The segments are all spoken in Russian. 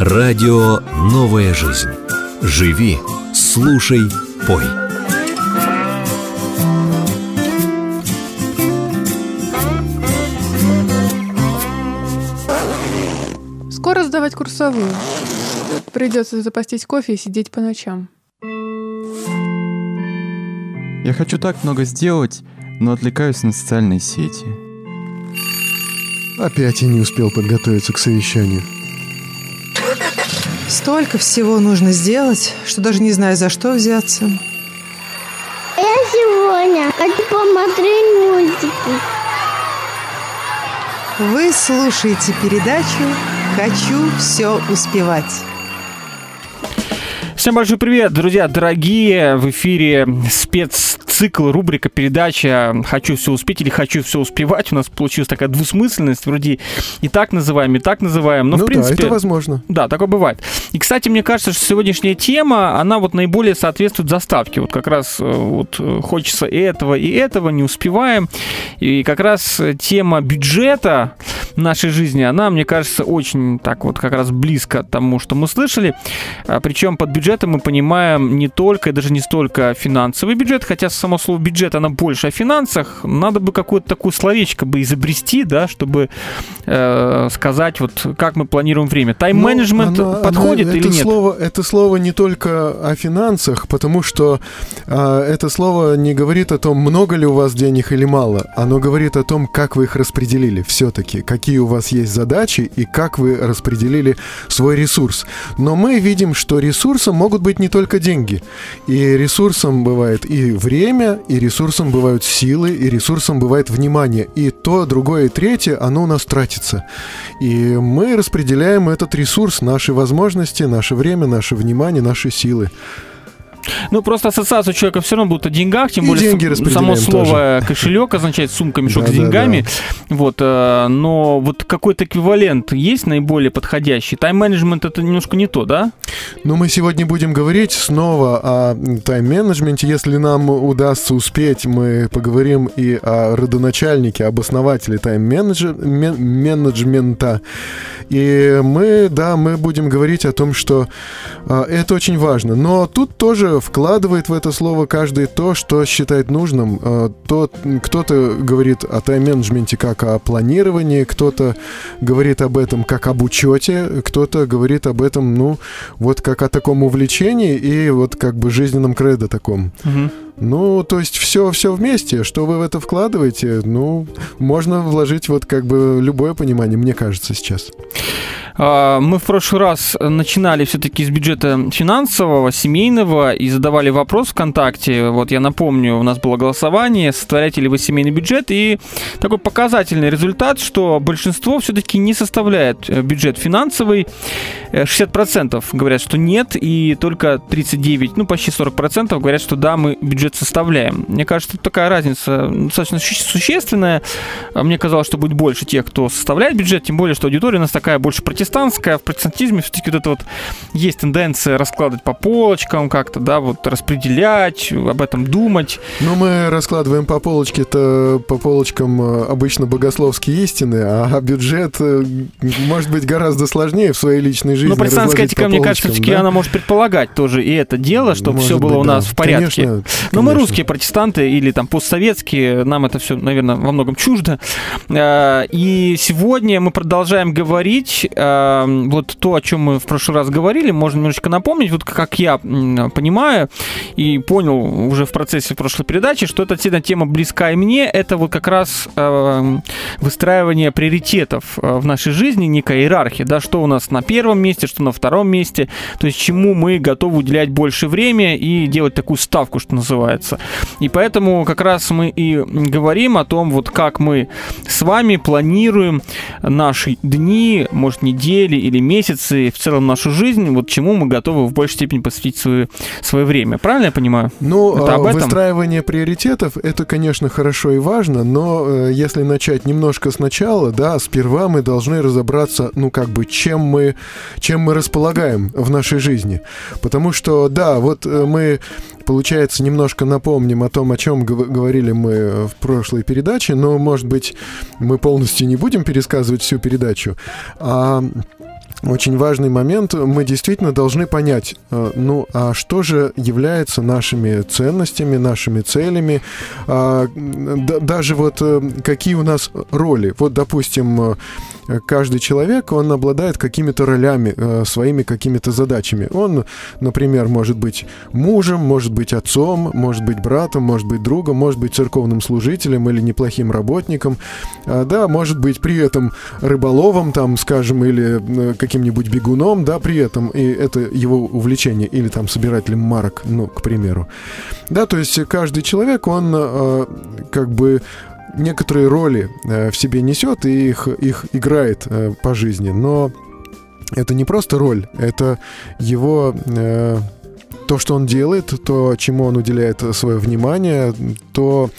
Радио «Новая жизнь». Живи, слушай, пой. Скоро сдавать курсовую. Придется запастись кофе и сидеть по ночам. Я хочу так много сделать, но отвлекаюсь на социальные сети. Опять я не успел подготовиться к совещанию. Столько всего нужно сделать, что даже не знаю, за что взяться. Я сегодня хочу посмотреть мультики. Вы слушаете передачу «Хочу все успевать». Всем большой привет, друзья, дорогие! В эфире спеццикл, рубрика, передача «Хочу все успеть» или «Хочу все успевать». У нас получилась такая двусмысленность, вроде и так называем, и так называем. Но, ну в принципе, да, это возможно. Да, такое бывает. И, кстати, мне кажется, что сегодняшняя тема, она вот наиболее соответствует заставке. Вот как раз э, вот э, хочется и этого, и этого, не успеваем. И как раз тема бюджета нашей жизни, она, мне кажется, очень так вот как раз близко тому, что мы слышали. А, Причем под бюджетом мы понимаем не только и даже не столько финансовый бюджет, хотя само слово бюджет, оно больше о финансах. Надо бы какое-то такое словечко бы изобрести, да, чтобы э, сказать, вот как мы планируем время. Тайм-менеджмент Ну, подходит оно- или это нет? Слово, это слово не только о финансах, потому что а, это слово не говорит о том, много ли у вас денег или мало. Оно говорит о том, как вы их распределили все-таки, какие у вас есть задачи и как вы распределили свой ресурс. Но мы видим, что ресурсом могут быть не только деньги. И ресурсом бывает и время, и ресурсом бывают силы, и ресурсом бывает внимание. И то, другое, и третье, оно у нас тратится. И мы распределяем этот ресурс, наши возможности, наше время, наше внимание, наши силы. Ну, просто ассоциация человека все равно будет о деньгах, тем И более деньги с- само слово кошелек означает сумка, мешок с Да-да-да. деньгами. Вот, э, но вот какой-то эквивалент есть наиболее подходящий? Тайм-менеджмент это немножко не то, да? Но мы сегодня будем говорить снова о тайм-менеджменте. Если нам удастся успеть, мы поговорим и о родоначальнике, об основателе тайм-менеджмента. И мы, да, мы будем говорить о том, что а, это очень важно. Но тут тоже вкладывает в это слово каждый то, что считает нужным. А, тот, кто-то говорит о тайм-менеджменте как о планировании, кто-то говорит об этом как об учете, кто-то говорит об этом, ну, вот как о таком увлечении и вот как бы жизненном кредо таком. Мгм. Ну, то есть все, все вместе. Что вы в это вкладываете, ну, можно вложить вот как бы любое понимание, мне кажется, сейчас. А, Мы в прошлый раз начинали все-таки с бюджета финансового, семейного и задавали вопрос ВКонтакте. Вот я напомню, у нас было голосование, составляете ли вы семейный бюджет, и такой показательный результат, что большинство все-таки не составляет э, бюджет финансовый. Э, 60% говорят, что нет, и только 39, ну почти 40% говорят, что да, мы бюджет составляем. Мне кажется, тут такая разница достаточно су- существенная. А Мне казалось, что будет больше тех, кто составляет бюджет, тем более, что аудитория у нас такая больше протестантская. В протестантизме все-таки вот это вот есть тенденция раскладывать по полочкам как-то, да, вот распределять, об этом думать. Ну, мы раскладываем по полочке-то, по полочкам э, обычно богословские истины, а бюджет э, может быть гораздо сложнее в своей личной жизни. Но протестантская этика, мне кажется, все-таки да? она может предполагать тоже и это дело, чтобы Может все было быть, у да. нас в порядке. Конечно, Но мы конечно. русские протестанты или там постсоветские, нам это все, наверное, во многом чуждо. Э, И сегодня мы продолжаем говорить э, вот то, о чем мы в прошлый раз говорили, можно немножечко напомнить, вот как я понимаю и понял уже в процессе прошлой передачи, что эта тема близка и мне, это вот как раз э, выстраивание приоритетов в нашей жизни, некая иерархия, да, что у нас на первом месте, что на втором месте, то есть чему мы готовы уделять больше времени и делать такую ставку, что называется. И поэтому как раз мы и говорим о том, вот как мы с вами планируем наши дни, может, недели или месяцы, в целом нашу жизнь, вот чему мы готовы в большей степени посвятить свое, свое время. Правильно я понимаю? Ну, Это а, об этом? выстраивание приоритетов это, конечно, хорошо и важно, но э, если начать немножко сначала, да, сперва мы должны разобраться, ну, как бы, чем мы, чем мы располагаем в нашей жизни. Потому что, да, вот э, мы получается, немножко напомним о том, о чем гов- говорили мы в прошлой передаче, но, может быть, мы полностью не будем пересказывать всю передачу. А очень важный момент. Мы действительно должны понять, э, ну, а что же является нашими ценностями, нашими целями, а, да- даже вот э, какие у нас роли. Вот, допустим, э, каждый человек, он обладает какими-то ролями, э, своими какими-то задачами. Он, например, может быть мужем, может быть отцом, может быть братом, может быть другом, может быть церковным служителем или неплохим работником. А, Да, может быть при этом рыболовом, там, скажем, или э, каким-нибудь бегуном, да, при этом, и это его увлечение, или там собирателем марок, ну, к примеру. Да, то есть каждый человек, он э, как бы некоторые роли э, в себе несет и их, их играет э, по жизни, но это не просто роль, это его э, то, что он делает, то, чему он уделяет свое внимание, то,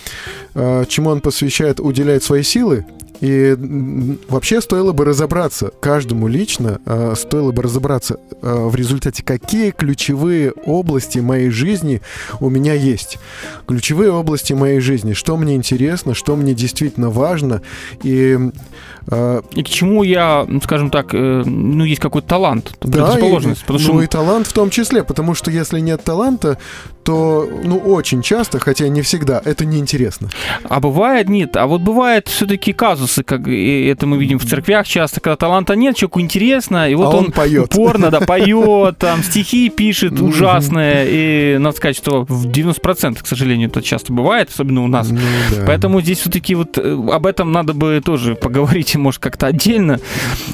чему он посвящает, уделяет свои силы. И вообще стоило бы разобраться, каждому лично э, стоило бы разобраться э, в результате, какие ключевые области моей жизни у меня есть. Ключевые области моей жизни, что мне интересно, что мне действительно важно. И И к чему я, скажем так, э, ну, есть какой-то талант, Да, и, предрасположенность. потому что ну и талант в том числе, потому что если нет таланта, то, ну, очень часто, хотя не всегда, это неинтересно. А бывает нет. А вот бывает все-таки казусы, как и это мы видим в церквях часто, когда таланта нет, человеку интересно, и вот А он, он поет. упорно, да, поет, там стихи пишет ужасные, и надо сказать, что в 90%, к сожалению, это часто бывает, особенно у нас. Ну, да. Поэтому здесь все-таки вот э, об этом надо бы тоже поговорить, может, как-то отдельно.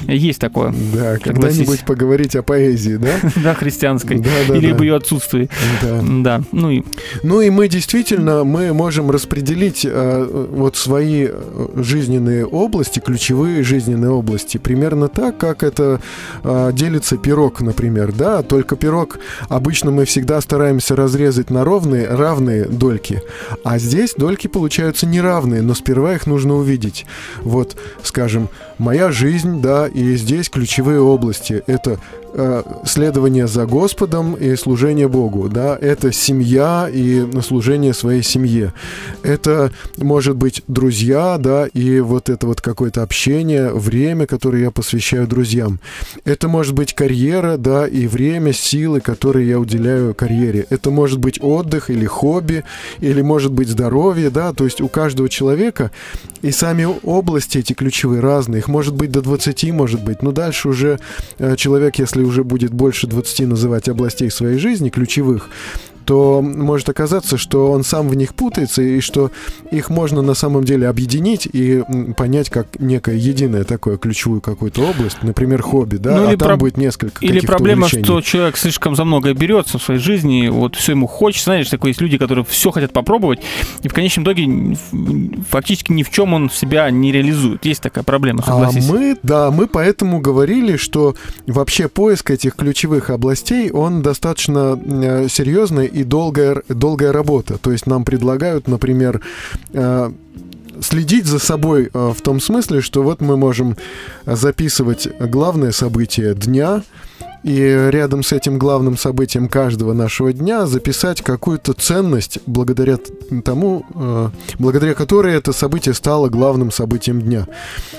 Есть такое, Да, когда-нибудь поговорить о поэзии, да? да, христианской. Да, да, Или об ее отсутствии. Да. Да, ну и Ну и мы действительно, мы можем распределить э, вот свои э, жизненные области, ключевые жизненные области, примерно так, как это э, делится пирог, например, да, только пирог обычно мы всегда стараемся разрезать на ровные, равные дольки, а здесь дольки получаются неравные, но сперва их нужно увидеть. Вот, скажем, скажем, моя жизнь, да, и здесь ключевые области, это э, следование за Господом и служение Богу, да, это семья и служение своей семье. Это может быть друзья, да, и вот это вот какое-то общение, время, которое я посвящаю друзьям. Это может быть карьера, да, и время, силы, которые я уделяю карьере. Это может быть отдых или хобби, или может быть здоровье, да, то есть у каждого человека и сами области эти ключевые разные, их может быть до 20, может быть, но дальше уже э, человек, если уже будет больше 20 называть областей своей жизни, ключевых, то может оказаться, что он сам в них путается, и что их можно на самом деле объединить и понять как некое единое такое ключевую какую-то область, например, хобби, да, Ну, а там проб- будет несколько Или проблема, увлечений. что человек слишком за многое берется в своей жизни, вот все ему хочется, знаешь, такое есть люди, которые все хотят попробовать, и в конечном итоге фактически ни в чем он себя не реализует. Есть такая проблема, А согласись. мы, да, мы поэтому говорили, что вообще поиск этих ключевых областей, он достаточно э, серьезная и долгая, долгая работа. То есть нам предлагают, например, э, следить за собой э, в том смысле, что вот мы можем записывать главное событие дня, и рядом с этим главным событием каждого нашего дня записать какую-то ценность, благодаря тому, э, благодаря которой это событие стало главным событием дня.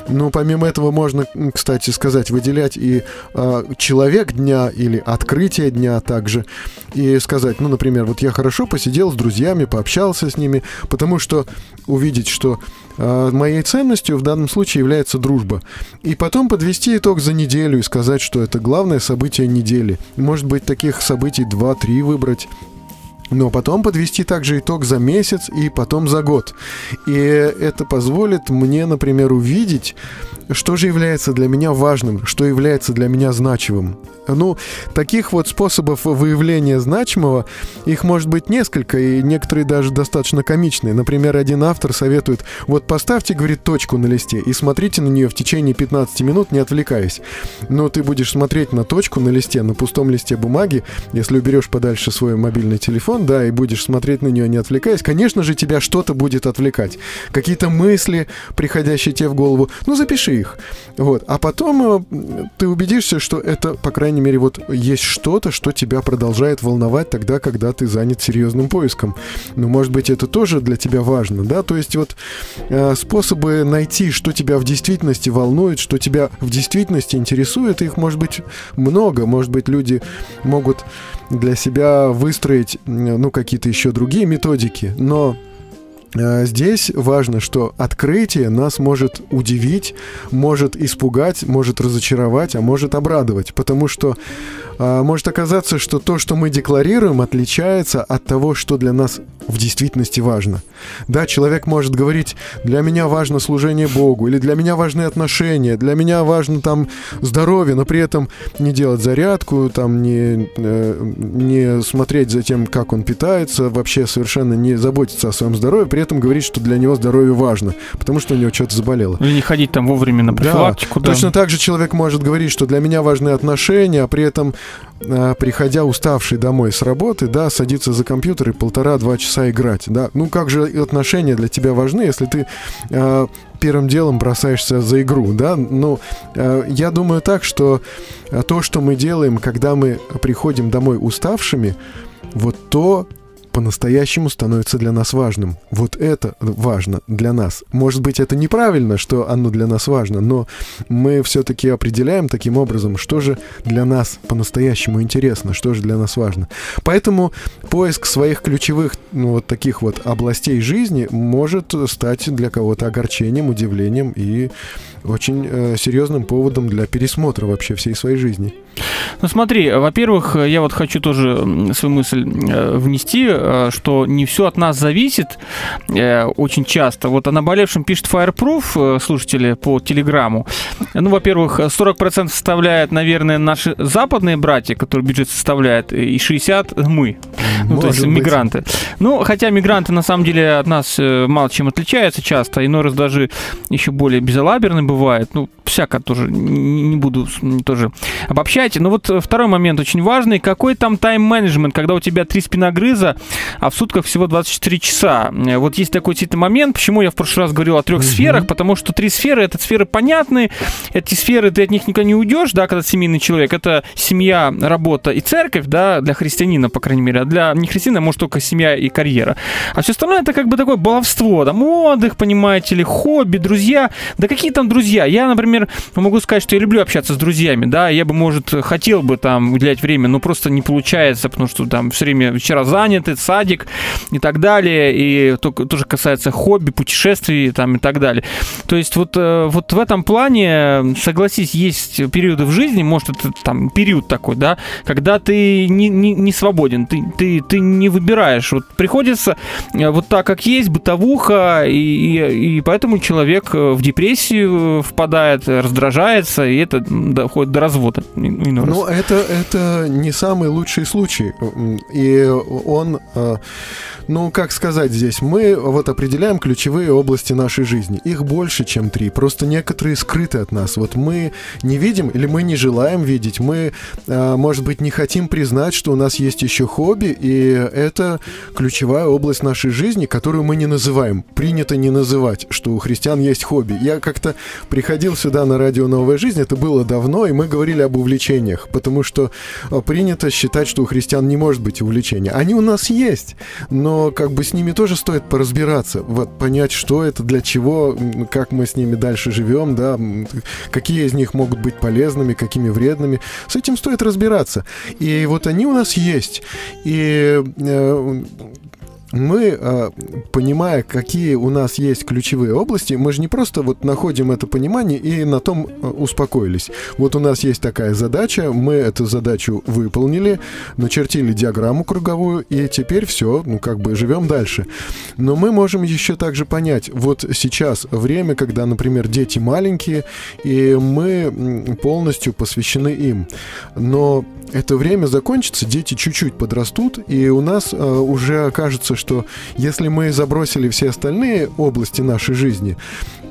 Ну, помимо этого можно, кстати сказать, выделять и э, человек дня или открытие дня также. И сказать, ну, например, вот я хорошо посидел с друзьями, пообщался с ними, потому что увидеть, что э, моей ценностью в данном случае является дружба. И потом подвести итог за неделю и сказать, что это главное событие недели. Может быть, таких событий 2-3 выбрать. Но потом подвести также итог за месяц и потом за год. И это позволит мне, например, увидеть, что же является для меня важным, что является для меня значимым. Ну, таких вот способов выявления значимого, их может быть несколько, и некоторые даже достаточно комичные. Например, один автор советует, вот поставьте, говорит, точку на листе и смотрите на нее в течение 15 минут, не отвлекаясь. Но ты будешь смотреть на точку на листе, на пустом листе бумаги, если уберешь подальше свой мобильный телефон, да, и будешь смотреть на нее, не отвлекаясь, конечно же, тебя что-то будет отвлекать. Какие-то мысли, приходящие тебе в голову, ну, запиши их. Вот. А потом э, ты убедишься, что это, по крайней мере, вот есть что-то, что тебя продолжает волновать тогда, когда ты занят серьезным поиском. Ну, может быть, это тоже для тебя важно, да? То есть вот э, способы найти, что тебя в действительности волнует, что тебя в действительности интересует, их может быть много. Может быть, люди могут для себя выстроить, ну, какие-то еще другие методики, но Здесь важно, что открытие нас может удивить, может испугать, может разочаровать, а может обрадовать, потому что может оказаться, что то, что мы декларируем, отличается от того, что для нас в действительности важно. Да, человек может говорить, для меня важно служение Богу, или для меня важны отношения, для меня важно там здоровье, но при этом не делать зарядку, там не, э, не смотреть за тем, как он питается, вообще совершенно не заботиться о своем здоровье, при этом говорить, что для него здоровье важно, потому что у него что-то заболело. Или не ходить там вовремя на профилактику. Да, да. Точно так же человек может говорить, что для меня важны отношения, а при этом а, приходя уставший домой с работы, да, садиться за компьютер и полтора-два часа играть, да. Ну, как же отношения для тебя важны, если ты э, первым делом бросаешься за игру, да. Ну, э, я думаю так, что то, что мы делаем, когда мы приходим домой уставшими, вот то по-настоящему становится для нас важным. Вот это важно для нас. Может быть, это неправильно, что оно для нас важно, но мы все-таки определяем таким образом, что же для нас по-настоящему интересно, что же для нас важно. Поэтому поиск своих ключевых ну, вот таких вот областей жизни может стать для кого-то огорчением, удивлением и очень э, серьезным поводом для пересмотра вообще всей своей жизни. Ну смотри, во-первых, я вот хочу тоже свою мысль э, внести, э, что не все от нас зависит э, очень часто. Вот о наболевшем пишет Fireproof, слушатели, по телеграмму. Ну, во-первых, 40% составляет, наверное, наши западные братья, которые бюджет составляет, и 60% мы, ну, то есть быть. мигранты. Ну, хотя мигранты на самом деле от нас мало чем отличаются часто, иной раз даже еще более безалаберны бывает. Ну, всяко тоже не буду тоже обобщать. Но вот второй момент очень важный. Какой там тайм-менеджмент, когда у тебя три спиногрыза, а в сутках всего 24 часа? Вот есть такой действительно момент. Почему я в прошлый раз говорил о трех mm-hmm. сферах? Потому что три сферы — это сферы понятные. Эти сферы, ты от них никуда не уйдешь, да, когда семейный человек. Это семья, работа и церковь, да, для христианина, по крайней мере. А для нехристианина, может, только семья и карьера. А все остальное — это как бы такое баловство, там, отдых, понимаете ли, хобби, друзья. Да какие там друзья? Я, например, могу сказать, что я люблю общаться с друзьями, да, я бы, может, хотел бы там уделять время, но просто не получается, потому что там все время вечера заняты, садик и так далее, и то, тоже касается хобби, путешествий там и так далее. То есть вот, э, вот в этом плане, согласись, есть периоды в жизни, может, это там период такой, да, когда ты не, не, не свободен, ты, ты, ты не выбираешь. Вот приходится э, вот так, как есть, бытовуха, и, и, и поэтому человек э, в депрессию впадает, раздражается, и это доходит до развода. Ну, это, это не самый лучший случай. И он, э, ну, как сказать здесь, мы вот определяем ключевые области нашей жизни. Их больше, чем три. Просто некоторые скрыты от нас. Вот мы не видим или мы не желаем видеть. Мы, э, может быть, не хотим признать, что у нас есть еще хобби, и это ключевая область нашей жизни, которую мы не называем. Принято не называть, что у христиан есть хобби. Я как-то приходил сюда на радио «Новая жизнь», это было давно, и мы говорили об увлечениях, потому что а, принято считать, что у христиан не может быть увлечения. Они у нас есть, но как бы с ними тоже стоит поразбираться, вот понять, что это, для чего, как мы с ними дальше живем, да, какие из них могут быть полезными, какими вредными. С этим стоит разбираться. И вот они у нас есть. И э, мы, а, понимая, какие у нас есть ключевые области, мы же не просто вот находим это понимание и на том а, успокоились. Вот у нас есть такая задача, мы эту задачу выполнили, начертили диаграмму круговую, и теперь все, ну как бы живем дальше. Но мы можем еще также понять, вот сейчас время, когда, например, дети маленькие, и мы полностью посвящены им. Но это время закончится, дети чуть-чуть подрастут, и у нас э, уже окажется, что если мы забросили все остальные области нашей жизни,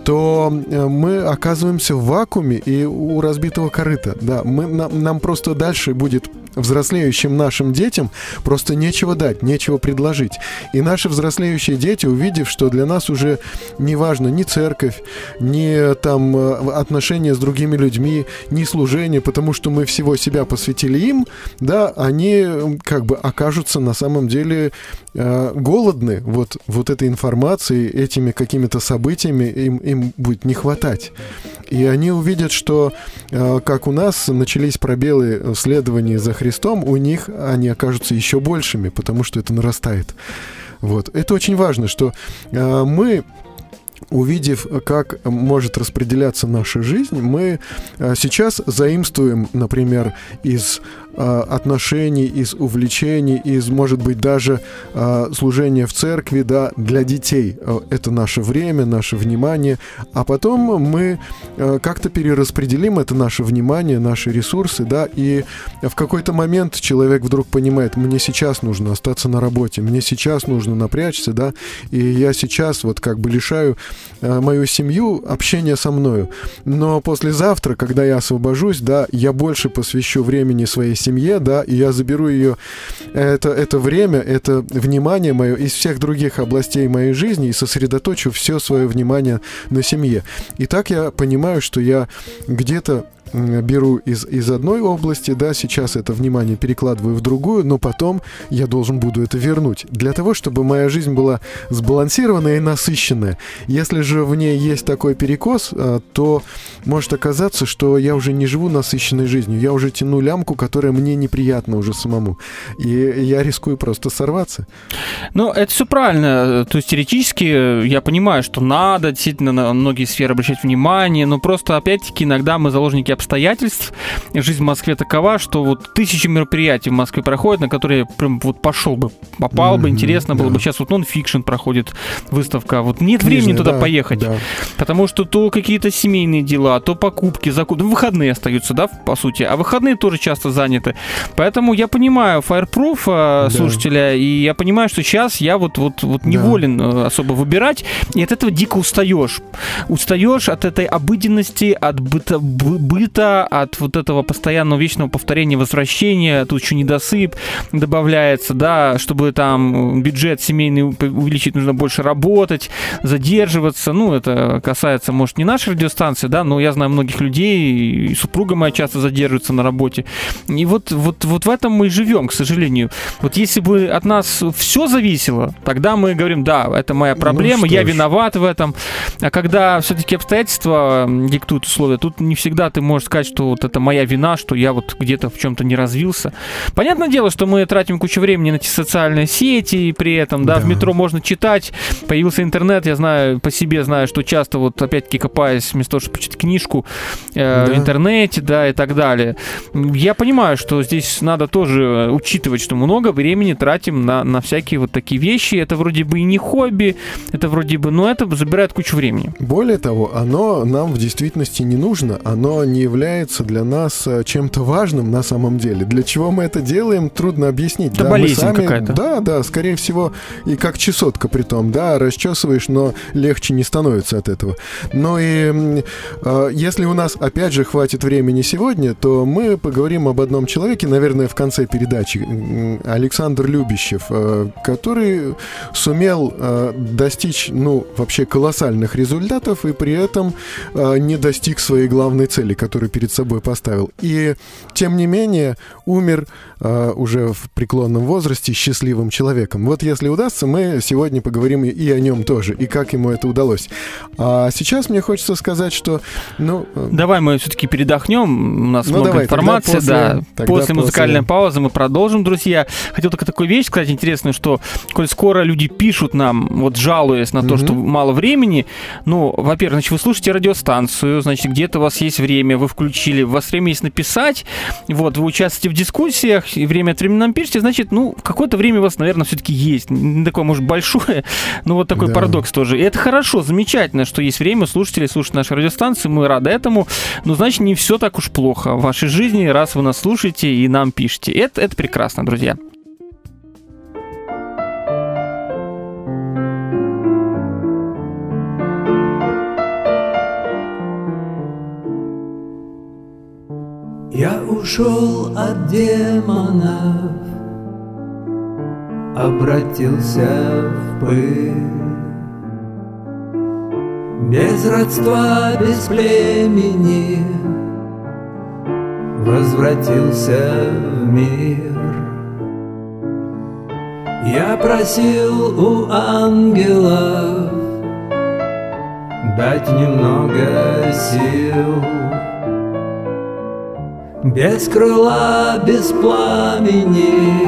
то э, мы оказываемся в вакууме и у разбитого корыта. Да, мы, нам, нам просто дальше будет взрослеющим нашим детям просто нечего дать, нечего предложить. И наши взрослеющие дети, увидев, что для нас уже не важно ни церковь, ни там э, отношения с другими людьми, ни служение, потому что мы всего себя посвятили им, да, они как бы окажутся на самом деле голодны вот, вот этой информацией, этими какими-то событиями им, им будет не хватать. И они увидят, что э, как у нас начались пробелы в следовании за Христом, у них они окажутся еще большими, потому что это нарастает. Вот. Это очень важно, что э, мы увидев, как может распределяться наша жизнь, мы э, сейчас заимствуем, например, из э, отношений, из увлечений, из, может быть, даже э, служения в церкви, да, для детей. Это наше время, наше внимание. А потом мы как-то перераспределим это наше внимание, наши ресурсы, да, и в какой-то момент человек вдруг понимает, мне сейчас нужно остаться на работе, мне сейчас нужно напрячься, да, и я сейчас вот как бы лишаю Э, мою семью, общение со мною. Но послезавтра, когда я освобожусь, да, я больше посвящу времени своей семье, да, и я заберу ее, это, это время, это внимание мое из всех других областей моей жизни и сосредоточу все свое внимание на семье. И так я понимаю, что я где-то беру из, из одной области, да, сейчас это внимание перекладываю в другую, но потом я должен буду это вернуть. Для того, чтобы моя жизнь была сбалансированная и насыщенная. Если же в ней есть такой перекос, а, то может оказаться, что я уже не живу насыщенной жизнью, я уже тяну лямку, которая мне неприятна уже самому. И я рискую просто сорваться. Ну, это все правильно. То есть теоретически я понимаю, что надо действительно на многие сферы обращать внимание, но просто опять-таки иногда мы заложники обстоятельств. Жизнь в Москве такова, что вот тысячи мероприятий в Москве проходят, на которые прям вот пошел бы, попал mm-hmm, бы, интересно да. было бы. Сейчас вот нон-фикшн проходит выставка. Вот нет Книжный, времени туда да, поехать. Да. Потому что то какие-то семейные дела, то покупки, закупки. Ну, выходные остаются, да, по сути. А выходные тоже часто заняты. Поэтому я понимаю Fireproof э, да. слушателя, и я понимаю, что сейчас я вот, вот, вот да. неволен э, особо выбирать, и от этого дико устаешь. Устаешь от этой обыденности, от быта, быта быта, от вот этого постоянного вечного повторения возвращения, тут еще недосып добавляется, да, чтобы там бюджет семейный увеличить, нужно больше работать, задерживаться, ну, это касается, может, не нашей радиостанции, да, но я знаю многих людей, и супруга моя часто задерживается на работе, и вот, вот, вот в этом мы и живем, к сожалению. Вот если бы от нас все зависело, тогда мы говорим, да, это моя ну проблема, ну, я ж. виноват в этом, а когда все-таки обстоятельства диктуют условия, тут не всегда ты можешь можешь сказать, что вот это моя вина, что я вот где-то в чем-то не развился. Понятное дело, что мы тратим кучу времени на эти социальные сети, и при этом, да, да. в метро можно читать, появился интернет, я знаю, по себе знаю, что часто вот опять-таки копаясь, вместо того, чтобы почитать книжку э, да. в интернете, да, и так далее. Я понимаю, что здесь надо тоже учитывать, что много времени тратим на, на всякие вот такие вещи. Это вроде бы и не хобби, это вроде бы, но это забирает кучу времени. Более того, оно нам в действительности не нужно, оно не является для нас э, чем-то важным на самом деле. Для чего мы это делаем, трудно объяснить. Это да, болезнь сами, какая-то. Да, да, скорее всего, и как чесотка при том, да, расчесываешь, но легче не становится от этого. Но и э, если у нас, опять же, хватит времени сегодня, то мы поговорим об одном человеке, наверное, в конце передачи, Александр Любящев, э, который сумел э, достичь, ну, вообще колоссальных результатов и при этом э, не достиг своей главной цели, который перед собой поставил. И, тем не менее, умер э, уже в преклонном возрасте счастливым человеком. Вот если удастся, мы сегодня поговорим и о нем тоже, и как ему это удалось. А сейчас мне хочется сказать, что... Ну, э, давай мы все-таки передохнем, у нас ну, много давай, информации, после, да. После музыкальной после... паузы мы продолжим, друзья. Хотел только такую вещь сказать интересную, что коль скоро люди пишут нам, вот жалуясь на то, mm-hmm. что мало времени, ну, во-первых, значит, вы слушаете радиостанцию, значит, где-то у вас есть время, вы включили, у вас время есть написать, вот, вы участвуете в дискуссиях, и время от времени нам пишете, значит, ну, какое-то время у вас, наверное, все-таки есть. Не такое, может, большое, но вот такой да. парадокс тоже. И это хорошо, замечательно, что есть время, слушатели слушают наши радиостанции, мы рады этому, но, значит, не все так уж плохо в вашей жизни, раз вы нас слушаете и нам пишете. Это, это прекрасно, друзья. Я ушел от демонов, обратился в пыль. Без родства, без племени Возвратился в мир Я просил у ангелов Дать немного сил Без крыла, без пламени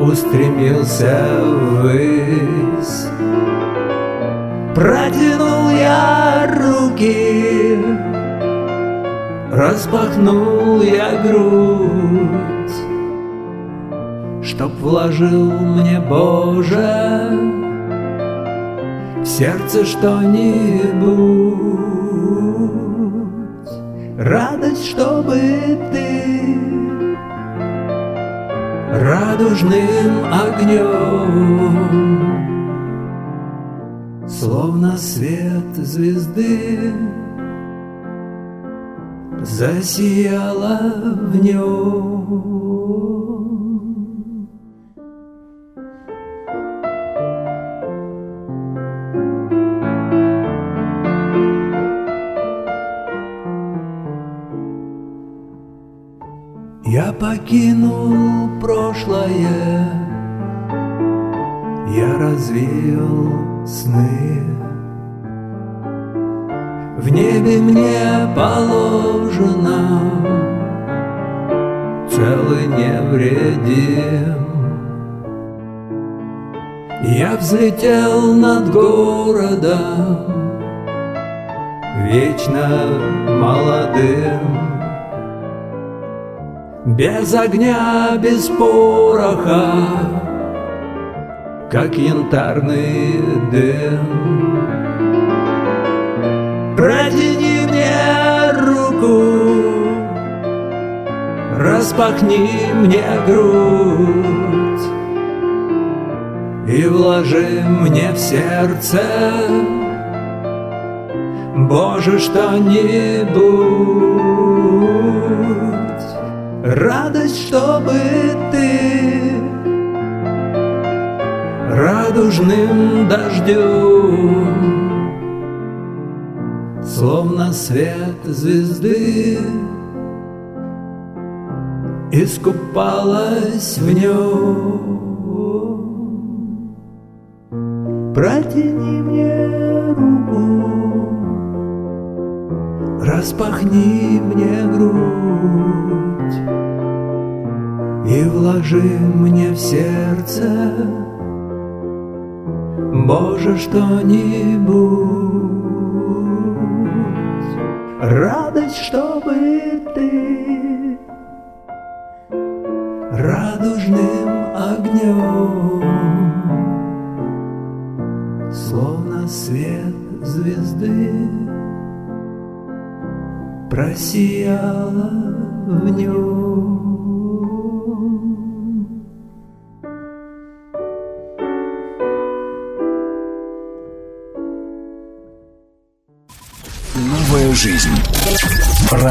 Устремился ввысь Протянул я руки, распахнул я грудь, Чтоб вложил мне, Боже, в сердце что-нибудь. Радость, чтобы ты радужным огнем Словно свет звезды Засияла в нем покинул прошлое. Я развеял сны. В небе мне положено Целый невредим. Я взлетел над городом Вечно молодым без огня, без пороха, как янтарный дым. Протяни мне руку, распахни мне грудь и вложи мне в сердце, Боже, что-нибудь. Радость, чтобы ты радужным дождем, Словно свет звезды, Искупалась в нем. Протяни мне руку, Распахни мне грудь И вложи мне в сердце Боже, что-нибудь Радость, чтобы ты Радужным огнем Словно свет звезды просияла в нем.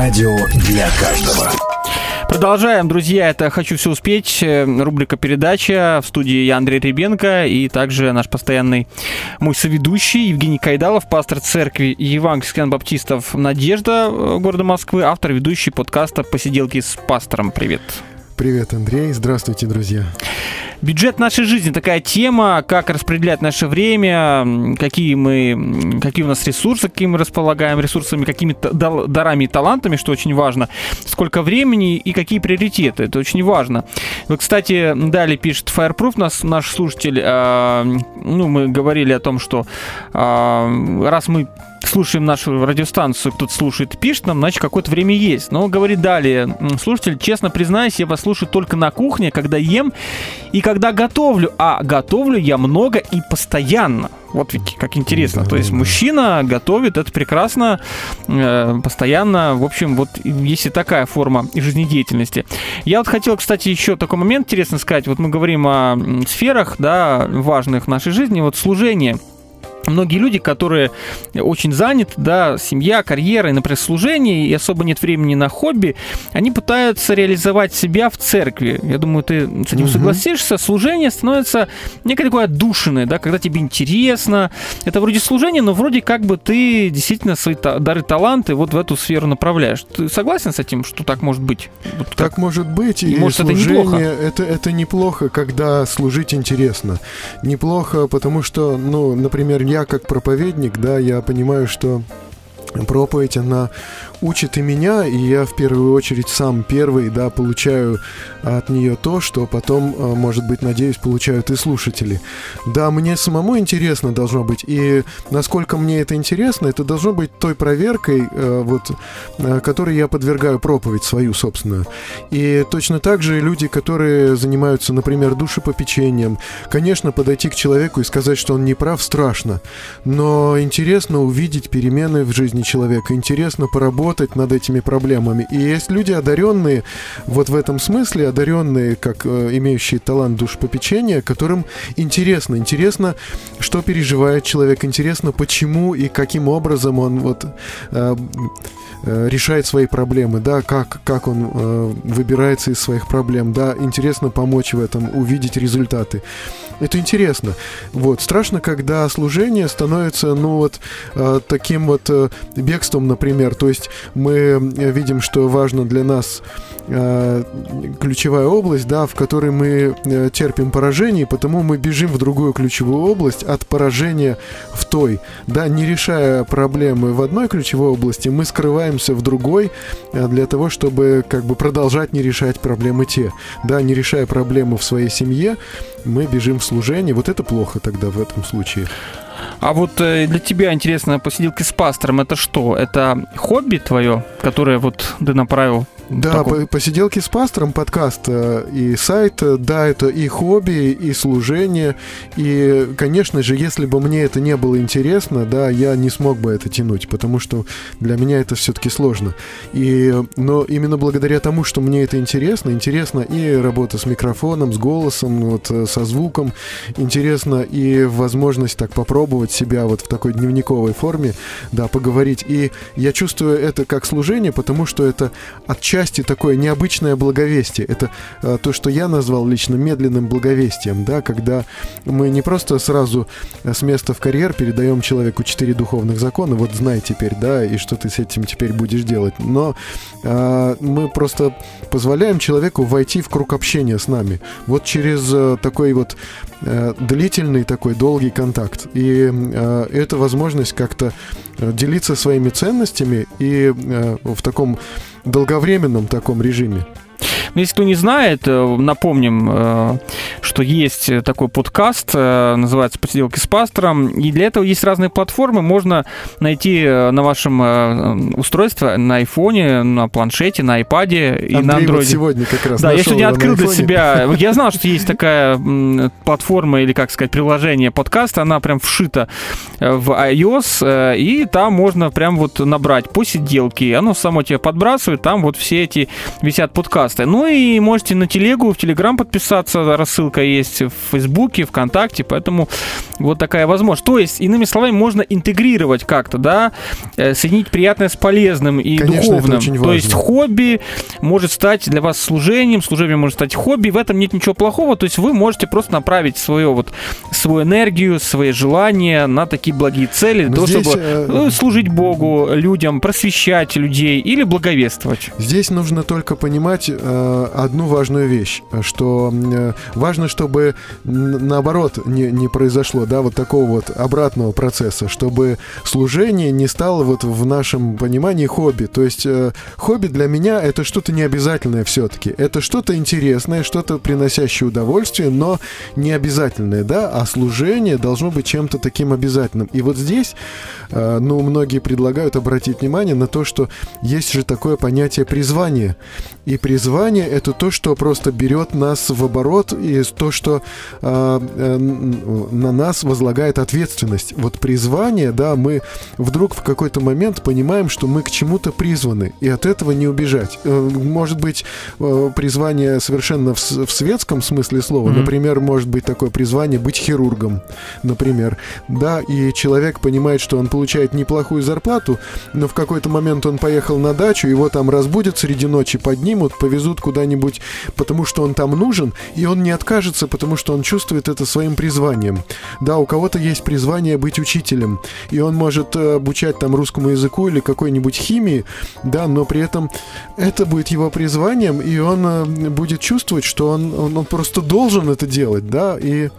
Радио для каждого. Продолжаем, друзья. Это «Хочу все успеть». э, Рубрика «Передача». В студии я, Андрей Ребенко, и также наш постоянный мой соведущий Евгений Кайдалов, пастор церкви Евангельских баптистов «Надежда» э, города Москвы, автор ведущий подкаста «Посиделки с пастором». Привет. Привет, Андрей. Здравствуйте, друзья. Бюджет нашей жизни такая тема, как распределять наше время, какие мы, какие у нас ресурсы, какие мы располагаем ресурсами, какими дарами и талантами, что очень важно, сколько времени и какие приоритеты, это очень важно. Вот, кстати, далее пишет Fireproof, нас, наш слушатель, а, ну, мы говорили о том, что а, раз мы слушаем нашу радиостанцию, кто-то слушает и пишет нам, значит, какое-то время есть. Но говорит далее, слушатель, честно признаюсь, я вас слушаю только на кухне, когда ем и когда готовлю. А готовлю я много и постоянно. Вот ведь как интересно. Да, То есть да. мужчина готовит, это прекрасно, э, постоянно. В общем, вот есть и такая форма жизнедеятельности. Я вот хотел, кстати, еще такой момент интересно сказать. Вот мы говорим о сферах, да, важных в нашей жизни. Вот служение многие люди, которые очень заняты, да, семья, карьера и, например, служение, и особо нет времени на хобби, они пытаются реализовать себя в церкви. Я думаю, ты с этим Мгм. согласишься. Служение становится некой такой отдушиной, да, когда тебе интересно. Это вроде служение, но вроде как бы ты действительно свои дары, таланты вот в эту сферу направляешь. Ты согласен с этим, что так может быть? Вот как- Так может быть, и, И, может, это служение неплохо? это, это неплохо, когда служить интересно. Неплохо, потому что, ну, например, я как проповедник, да, я понимаю, что проповедь, она учит и меня, и я в первую очередь сам первый, да, получаю от нее то, что потом, э, может быть, надеюсь, получают и слушатели. Да, мне самому интересно должно быть, и насколько мне это интересно, это должно быть той проверкой, э, вот, которой я подвергаю проповедь свою собственную. И точно так же люди, которые занимаются, например, душепопечением, конечно, подойти к человеку и сказать, что он не прав, страшно, но интересно увидеть перемены в жизни человека, интересно поработать над этими проблемами. И есть люди одаренные, вот в этом смысле, одаренные, как э, имеющие талант душепопечения, которым интересно, интересно, что переживает человек, интересно, почему и каким образом он вот э, решает свои проблемы, да, как, как он э, выбирается из своих проблем, да, интересно помочь в этом, увидеть результаты. Это интересно. Вот. Страшно, когда служение становится, ну вот, э, таким вот э, бегством, например. То есть мы э, видим, что важно для нас э, ключевая область, да, в которой мы э, терпим поражение, потому мы бежим в другую ключевую область от поражения в той. Да, не решая проблемы в одной ключевой области, мы скрываемся в другой э, для того, чтобы как бы продолжать не решать проблемы те. Да, не решая проблемы в своей семье, мы бежим в служение. Вот это плохо тогда в этом случае. А вот э, для тебя интересно, посиделки с пастором, это что? Это хобби твое, которое вот ты направил? Да, по- посиделки с пастором, подкаст э, и сайт, э, да, это и хобби, и служение. И, конечно же, если бы мне это не было интересно, да, я не смог бы это тянуть, потому что для меня это все-таки сложно. И, но именно благодаря тому, что мне это интересно, интересно и работа с микрофоном, с голосом, вот, э, со звуком, интересно и возможность так попробовать себя вот в такой дневниковой форме, да, поговорить. И я чувствую это как служение, потому что это отчасти такое необычное благовестие. Это э, то, что я назвал лично медленным благовестием, да, когда мы не просто сразу э, с места в карьер передаем человеку четыре духовных закона, вот знай теперь, да, и что ты с этим теперь будешь делать, но э, мы просто позволяем человеку войти в круг общения с нами, вот через э, такой вот длительный такой долгий контакт. И э, это возможность как-то э, делиться своими ценностями и э, в таком долговременном таком режиме. Ну, Если кто не знает, э, напомним, э, что есть такой подкаст, э, называется «Посиделки с пастором», и для этого есть разные платформы, можно найти на вашем устройстве, на айфоне, на планшете, на айпаде и на Андрей вот андроиде. сегодня как раз Да, я сегодня открыл для себя. Я знал, что есть такая платформа или, как сказать, приложение подкаста. Она прям вшита в iOS, и там можно прям вот набрать посиделки. Оно само тебя подбрасывает, там вот все эти висят подкасты. Ну и можете на телегу, в Телеграм подписаться, рассылка есть в Фейсбуке, ВКонтакте, поэтому вот такая возможность. То есть, иными словами, можно интегрировать как-то, да, э, соединить приятное с полезным и Конечно, это духовным. очень То есть важно. хобби может стать для вас служением, служение может стать хобби, в этом нет ничего плохого, то есть вы можете просто направить свое вот, свою энергию, свои желания на такие благие цели, для Но того, здесь, чтобы э, э, служить Богу, людям, просвещать людей или благовествовать. Здесь нужно только понимать э, одну важную вещь, что э, важно, чтобы наоборот не, не произошло, да, вот такого вот обратного процесса, чтобы служение не стало вот в нашем понимании хобби. То есть э, хобби для меня это что-то необязательное все-таки. Это что-то интересное, что-то приносящее удовольствие, но не обязательное, да, а служение должно быть чем-то таким обязательным. И вот здесь, э, ну, многие предлагают обратить внимание на то, что есть же такое понятие призвание. И призвание это то, что просто берет нас в оборот, и то, что э, э, н- на нас возлагает ответственность. Вот призвание, да, мы вдруг в какой-то момент понимаем, что мы к чему-то призваны, и от этого не убежать. Э, Может быть, э, призвание совершенно в, в светском смысле слова. Мгм. Например, может быть такое призвание быть хирургом, например. Да, и человек понимает, что он получает неплохую зарплату, но в какой-то момент он поехал на дачу, его там разбудят среди ночи, поднимут, повезут куда-нибудь, потому что он там нужен, и он не откажется, потому что он чувствует это своим призванием. Да, у кого-то есть призвание быть учителем, и он может э, обучать там русскому языку или какой-нибудь химии, да, но при этом это будет его призванием, и он э, будет чувствовать, что он, он, он просто должен это делать, да, и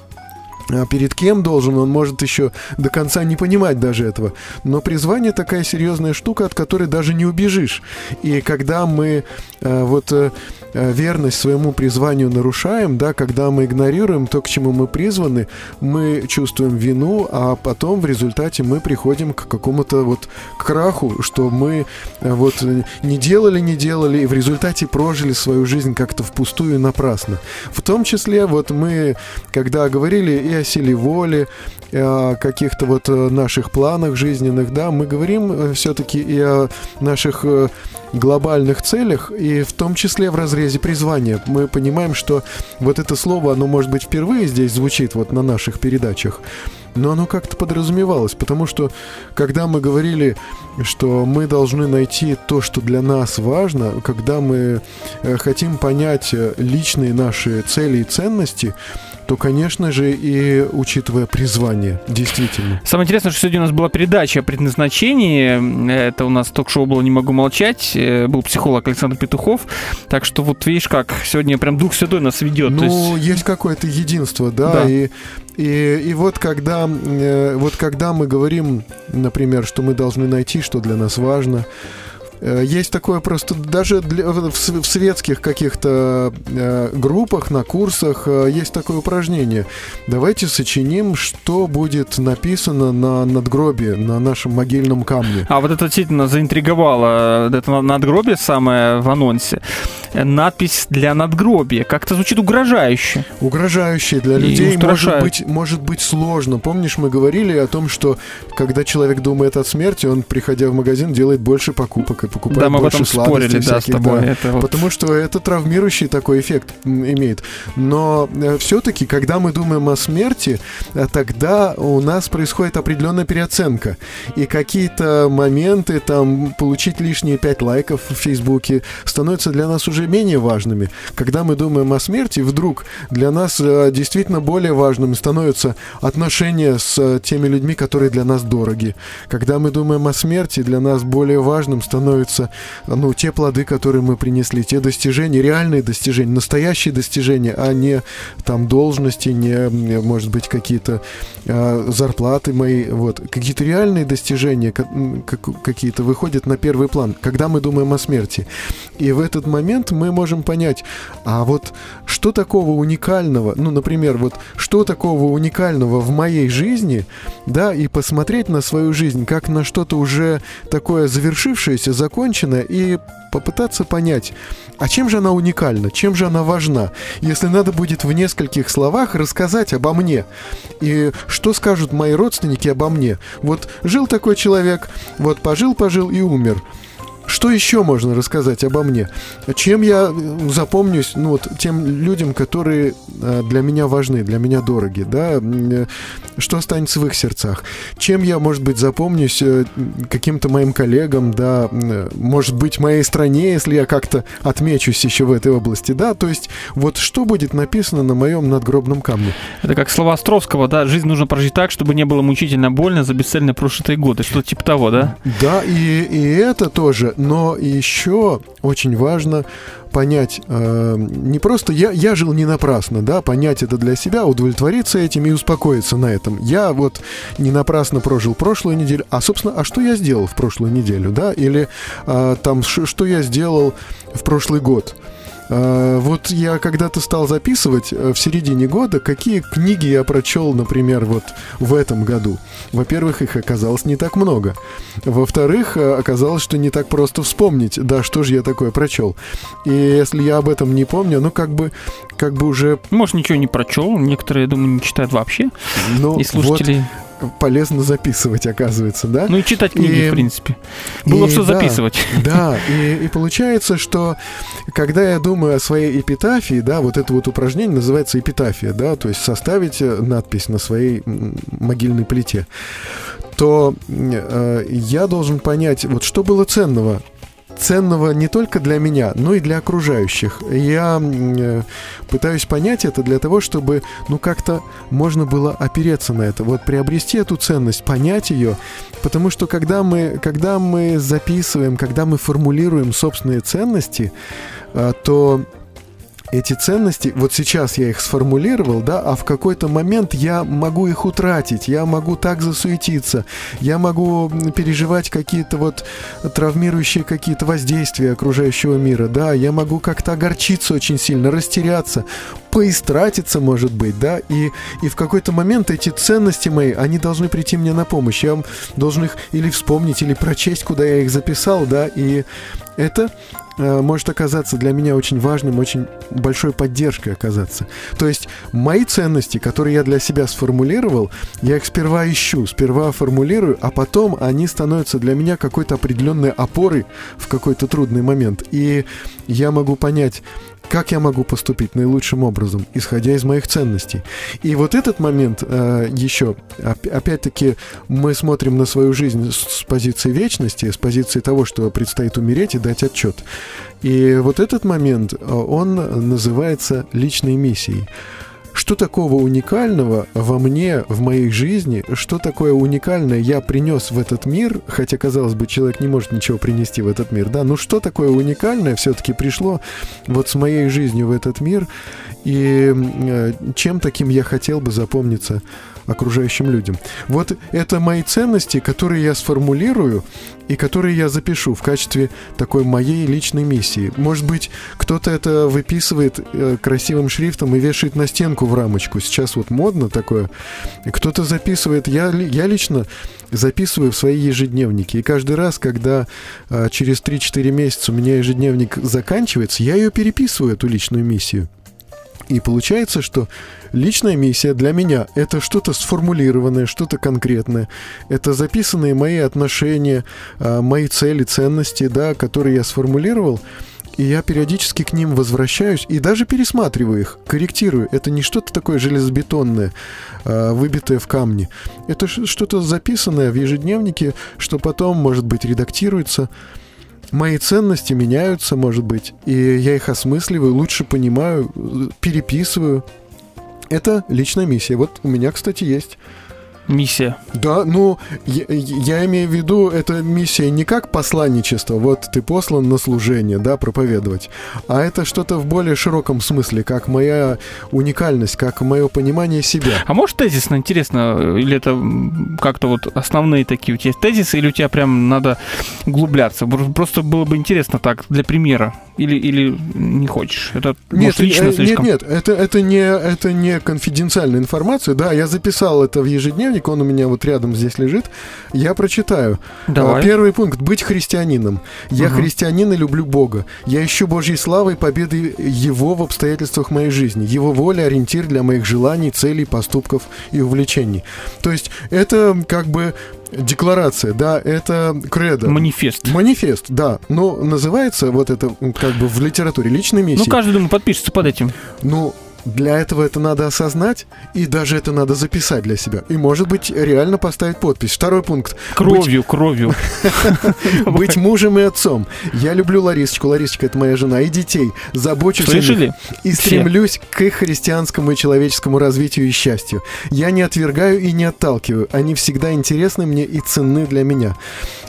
перед кем должен, он может еще до конца не понимать даже этого. Но призвание такая серьезная штука, от которой даже не убежишь. И когда мы э, вот э, э, верность своему призванию нарушаем, да, когда мы игнорируем то, к чему мы призваны, мы чувствуем вину, а потом в результате мы приходим к какому-то вот краху, что мы э, вот не делали, не делали, и в результате прожили свою жизнь как-то впустую и напрасно. В том числе вот мы, когда говорили и о силе воли, о каких-то вот э, наших планах жизненных, да, мы говорим все-таки и о наших э, глобальных целях, и в том числе в разрезе призвания. Мы понимаем, что вот это слово, оно, может быть, впервые здесь звучит вот на наших передачах, но оно как-то подразумевалось, потому что когда мы говорили, что мы должны найти то, что для нас важно, когда мы э, хотим понять э, личные наши цели и ценности, то, конечно же, и учитывая призвание, действительно. Самое интересное, что сегодня у нас была передача о предназначении. Это у нас ток-шоу было «Не могу молчать». Э, Был психолог Александр Петухов. Так что вот видишь как, сегодня прям Дух Святой нас ведет. То Ну, есть- есть какое-то единство, да, Да. И, и, и вот когда э, вот когда мы говорим, например, что мы должны найти, что для нас важно, есть такое просто даже для- в, светских каких-то э, группах, на курсах э, есть такое упражнение. Давайте сочиним, что будет написано на надгробии, на нашем могильном камне. А вот это действительно заинтриговало. Это на- надгробие самое в анонсе. Э, Надпись для надгробия. Как-то звучит угрожающе. Угрожающее для людей может быть, может быть сложно. Помнишь, мы говорили о том, что когда человек думает о смерти, он, приходя в магазин, делает больше покупок и покупает да, мы об больше этом спорили, да, с всяких, тобой. да. Это вот- Потому что это травмирующий такой эффект имеет. Но все-таки, когда мы думаем о смерти, э, тогда у нас происходит определенная переоценка. И какие-то моменты, там, получить лишние 5 лайков в Фейсбуке, становятся для нас уже менее важными. Когда мы думаем о смерти, вдруг для нас э, действительно более важным становятся отношения с э, теми людьми, которые для нас дороги. Когда мы думаем о смерти, для нас более важным становятся ну, те плоды, которые мы принесли, те достижения, реальные достижения, настоящие достижения, а не там должности, не, может быть, какие-то э, зарплаты мои, вот, какие-то реальные достижения, как- какие-то выходят на первый план, когда мы думаем о смерти. И в этот момент мы можем понять, а вот что такого уникального, ну, например, вот что такого уникального в моей жизни, да, и посмотреть на свою жизнь как на что-то уже такое завершившееся, законченное, и попытаться понять, а чем же она уникальна, чем же она важна, если надо будет в нескольких словах рассказать обо мне, и что скажут мои родственники обо мне. Вот жил такой человек, вот пожил-пожил и умер. Что еще можно рассказать обо мне? Чем я э, запомнюсь, ну вот тем людям, которые э, для меня важны, для меня дороги, да? Э, Что останется в их сердцах? Чем я, может быть, запомнюсь каким-то моим коллегам, да? Может быть, моей стране, если я как-то отмечусь еще в этой области, да? То есть вот что будет написано на моем надгробном камне? Это как слова Островского, да, жизнь нужно прожить так, чтобы не было мучительно больно за бесцельно прожитые годы. Что-то типа того, да? Да, и, и это тоже, но еще очень важно понять, э, не просто я, я жил не напрасно, да, понять это для себя, удовлетвориться этим и успокоиться на этом. Я вот не напрасно прожил прошлую неделю, а, собственно, а что я сделал в прошлую неделю, да, или э, там, ш- что я сделал в прошлый год. А, Вот я когда-то стал записывать э, в середине года, какие книги я прочел, например, вот в этом году. Во-первых, их оказалось не так много. Во-вторых, э, оказалось, что не так просто вспомнить, да, что же я такое прочел. И если я об этом не помню, ну как бы, как бы уже, Может, ничего не прочел. Некоторые, я думаю, не читают вообще. ну И слушатели. вот полезно записывать, оказывается, да? Ну и читать книги, И- в принципе. Было и что да, записывать. Да, и, и получается, что когда я думаю о своей эпитафии, да, вот это вот упражнение называется эпитафия, да, то есть составить э, надпись на своей могильной плите, то э, я должен понять, вот что было ценного. Ценного не только для меня, но и для окружающих. Я э, пытаюсь понять это для того, чтобы, ну, как-то можно было опереться на это, вот приобрести эту ценность, понять ее, Потому что когда мы, когда мы записываем, когда мы формулируем собственные ценности, а, то эти ценности, вот сейчас я их сформулировал, да, а в какой-то момент я могу их утратить, я могу так засуетиться, я могу переживать какие-то вот травмирующие какие-то воздействия окружающего мира, да, я могу как-то огорчиться очень сильно, растеряться, поистратиться, может быть, да, и, и в какой-то момент эти ценности мои, они должны прийти мне на помощь, я должен их или вспомнить, или прочесть, куда я их записал, да, и это может оказаться для меня очень важным, очень большой поддержкой оказаться. То есть мои ценности, которые я для себя сформулировал, я их сперва ищу, сперва формулирую, а потом они становятся для меня какой-то определенной опорой в какой-то трудный момент. И я могу понять, как я могу поступить наилучшим образом, исходя из моих ценностей. И вот этот момент э, еще, оп- опять-таки, мы смотрим на свою жизнь с, с позиции вечности, с позиции того, что предстоит умереть и дать отчет. И вот этот момент, э, он называется личной миссией. Что такого уникального во мне, в моей жизни, что такое уникальное я принес в этот мир, хотя, казалось бы, человек не может ничего принести в этот мир, да, ну что такое уникальное все-таки пришло вот с моей жизнью в этот мир, и э, чем таким я хотел бы запомниться окружающим людям. Вот это мои ценности, которые я сформулирую и которые я запишу в качестве такой моей личной миссии. Может быть, кто-то это выписывает э, красивым шрифтом и вешает на стенку в рамочку. Сейчас вот модно такое. Кто-то записывает. Я, я лично записываю в свои ежедневники. И каждый раз, когда э, через 3-4 месяца у меня ежедневник заканчивается, я ее переписываю, эту личную миссию. И получается, что личная миссия для меня — это что-то сформулированное, что-то конкретное. Это записанные мои отношения, а, мои цели, ценности, да, которые я сформулировал. И я периодически к ним возвращаюсь и даже пересматриваю их, корректирую. Это не что-то такое железобетонное, а, выбитое в камне. Это что-то записанное в ежедневнике, что потом, может быть, редактируется. Мои ценности меняются, может быть, и я их осмысливаю, лучше понимаю, э, переписываю. Это личная миссия. Вот у меня, кстати, есть. Миссия. Да, ну, я, я имею в виду, это миссия не как посланничество, вот ты послан на служение, да, проповедовать, а это что-то в более широком смысле, как моя уникальность, как мое понимание себя. А может тезисно, интересно, или это как-то вот основные такие у тебя тезисы, или у тебя прям надо углубляться? Просто было бы интересно так, для примера. Или, или не хочешь? Это может, лично э, нет, слишком. нет, это, это, не, это не конфиденциальная информация. Да, я записал это в ежедневник, он у меня вот рядом здесь лежит. Я прочитаю. Давай. А, Первый пункт. Быть христианином. Я Мгм. христианин и люблю Бога. Я ищу Божьей славы и победы Его в обстоятельствах моей жизни. Его воля – ориентир для моих желаний, целей, поступков и увлечений. То есть это как бы декларация, да, это кредо. Манифест. Манифест, да. Но называется вот это как бы в литературе личной Ну, миссией. каждый, думаю, подпишется под этим. Ну, для этого это надо осознать, и даже это надо записать для себя. И, может быть, реально поставить подпись. Второй пункт. Кровью, кровью. Быть мужем и отцом. Я люблю Ларисочку, Ларисочка это моя жена, и детей. Забочусь о них. И стремлюсь к их христианскому и человеческому развитию и счастью. Я не отвергаю и не отталкиваю. Они всегда интересны мне и ценны для меня.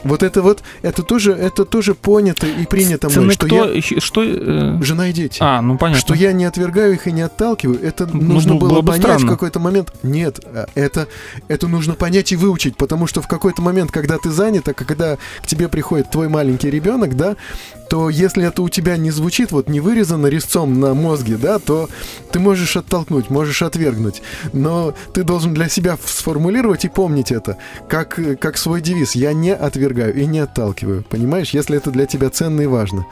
Вот это вот, это тоже, это тоже понято и принято мной, что я... Что? э, Жена и дети. А, ну понятно. Что я не отвергаю их и не отталкиваю, отталкиваю, это Ну, нужно ну, было, было бы понять странно. в какой-то момент. Нет, э, это, это нужно понять и выучить, потому что в какой-то момент, когда ты занят, а когда к тебе приходит твой маленький ребенок, да, то если это у тебя не звучит, вот не вырезано резцом на мозге, да, то ты можешь оттолкнуть, можешь отвергнуть. Но ты должен для себя сформулировать и помнить это, как, э, как свой девиз. Я не отвергаю и не отталкиваю, понимаешь, если это для тебя ценно и важно.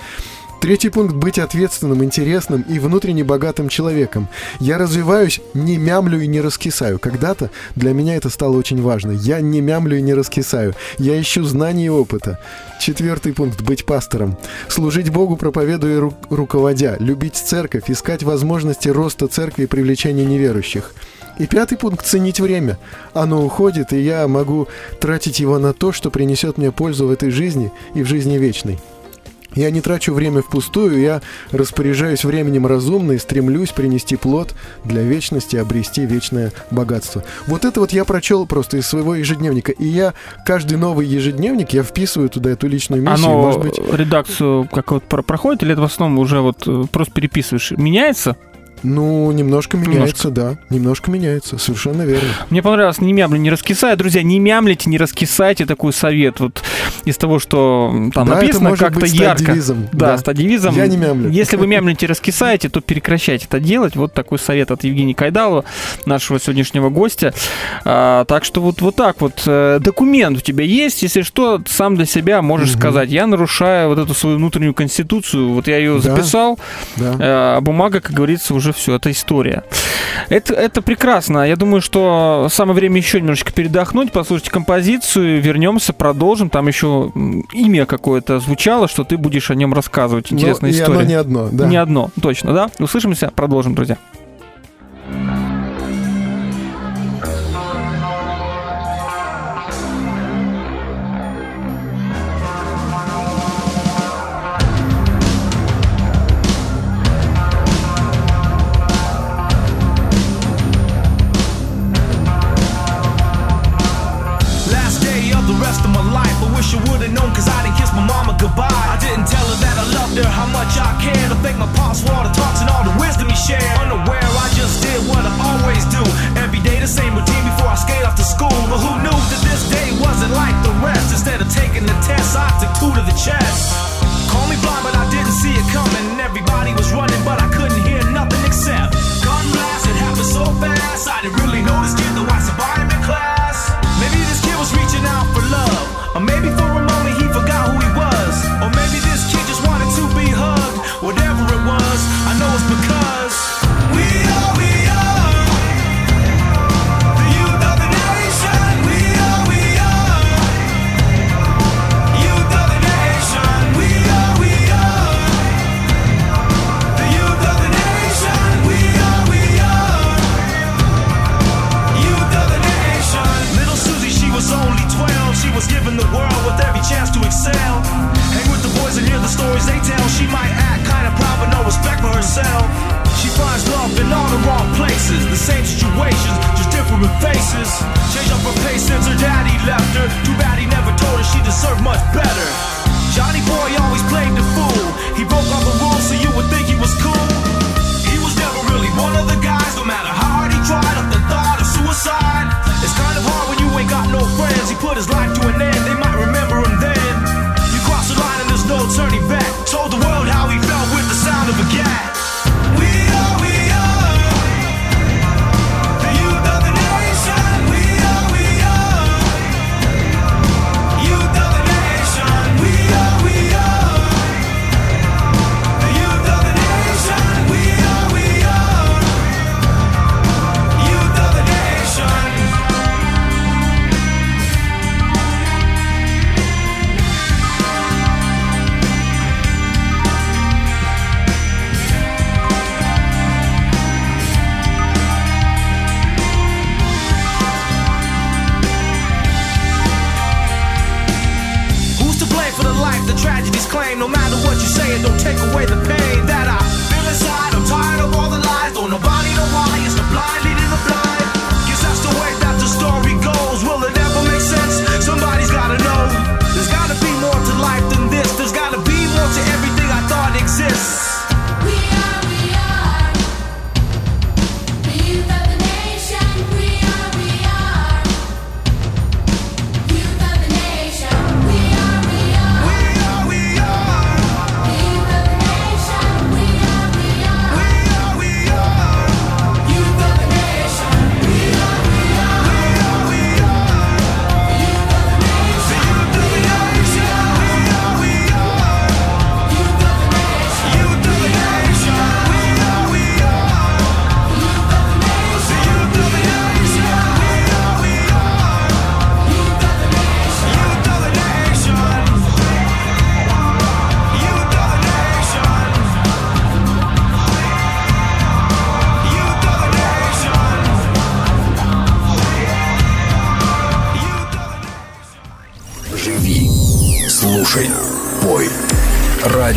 Третий пункт – быть ответственным, интересным и внутренне богатым человеком. Я развиваюсь, не мямлю и не раскисаю. Когда-то для меня это стало очень важно. Я не мямлю и не раскисаю. Я ищу знаний и опыта. Четвертый пункт – быть пастором. Служить Богу, проповедуя ру- руководя. Любить церковь, искать возможности роста церкви и привлечения неверующих. И пятый пункт – ценить время. Оно уходит, и я могу тратить его на то, что принесет мне пользу в этой жизни и в жизни вечной. Я не трачу время впустую, я распоряжаюсь временем разумно и стремлюсь принести плод для вечности, обрести вечное богатство. Вот это вот я прочел просто из своего ежедневника. И я каждый новый ежедневник, я вписываю туда эту личную миссию. Оно Может быть, редакцию как вот про- проходит, или это в основном уже вот э, просто переписываешь? Меняется? Ну, немножко меняется, да. Немножко меняется, совершенно верно. Мне понравилось «не мямли, не раскисай». Друзья, не мямлите, не раскисайте. Такой совет вот из того, что там да, написано как-то ярко. девизом. Да, стать девизом. Я не мямлю. Если вы мямлите, раскисаете, то прекращайте это делать. Вот такой совет от Евгения Кайдалова, нашего сегодняшнего гостя. А, так что вот, вот так вот. Э, Документ у тебя есть, если что, сам для себя можешь Мгм. сказать, я нарушаю вот эту свою внутреннюю конституцию, вот я ее Да. записал, Да. А бумага, как говорится, уже все, это история. Это, это прекрасно. Я думаю, что самое время еще немножечко передохнуть, послушать композицию, вернемся, продолжим. Там еще имя какое-то звучало, что ты будешь о нем рассказывать. Интересная Но и история. оно не одно, да. Не одно, точно, да? Услышимся, продолжим, друзья.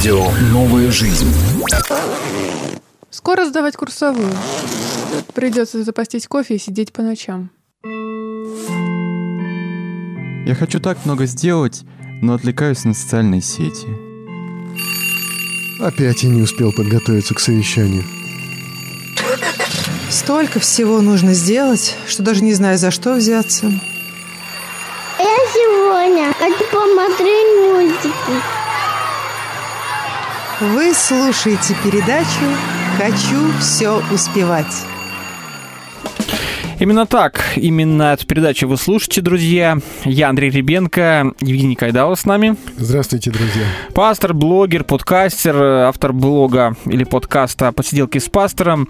Радио «Новая жизнь». Скоро сдавать курсовую. Придется запастись кофе и сидеть по ночам. Я хочу так много сделать, но отвлекаюсь на социальные сети. Опять я не успел подготовиться к совещанию. Столько всего нужно сделать, что даже не знаю, за что взяться. Я сегодня хочу посмотреть мультики. Вы слушаете передачу «Хочу все успевать». Именно так, именно эту передачу вы слушаете, друзья. Я Андрей Ребенко, Евгений Кайдалов с нами. Здравствуйте, друзья. Пастор, блогер, подкастер, автор блога или подкаста «Посиделки с пастором».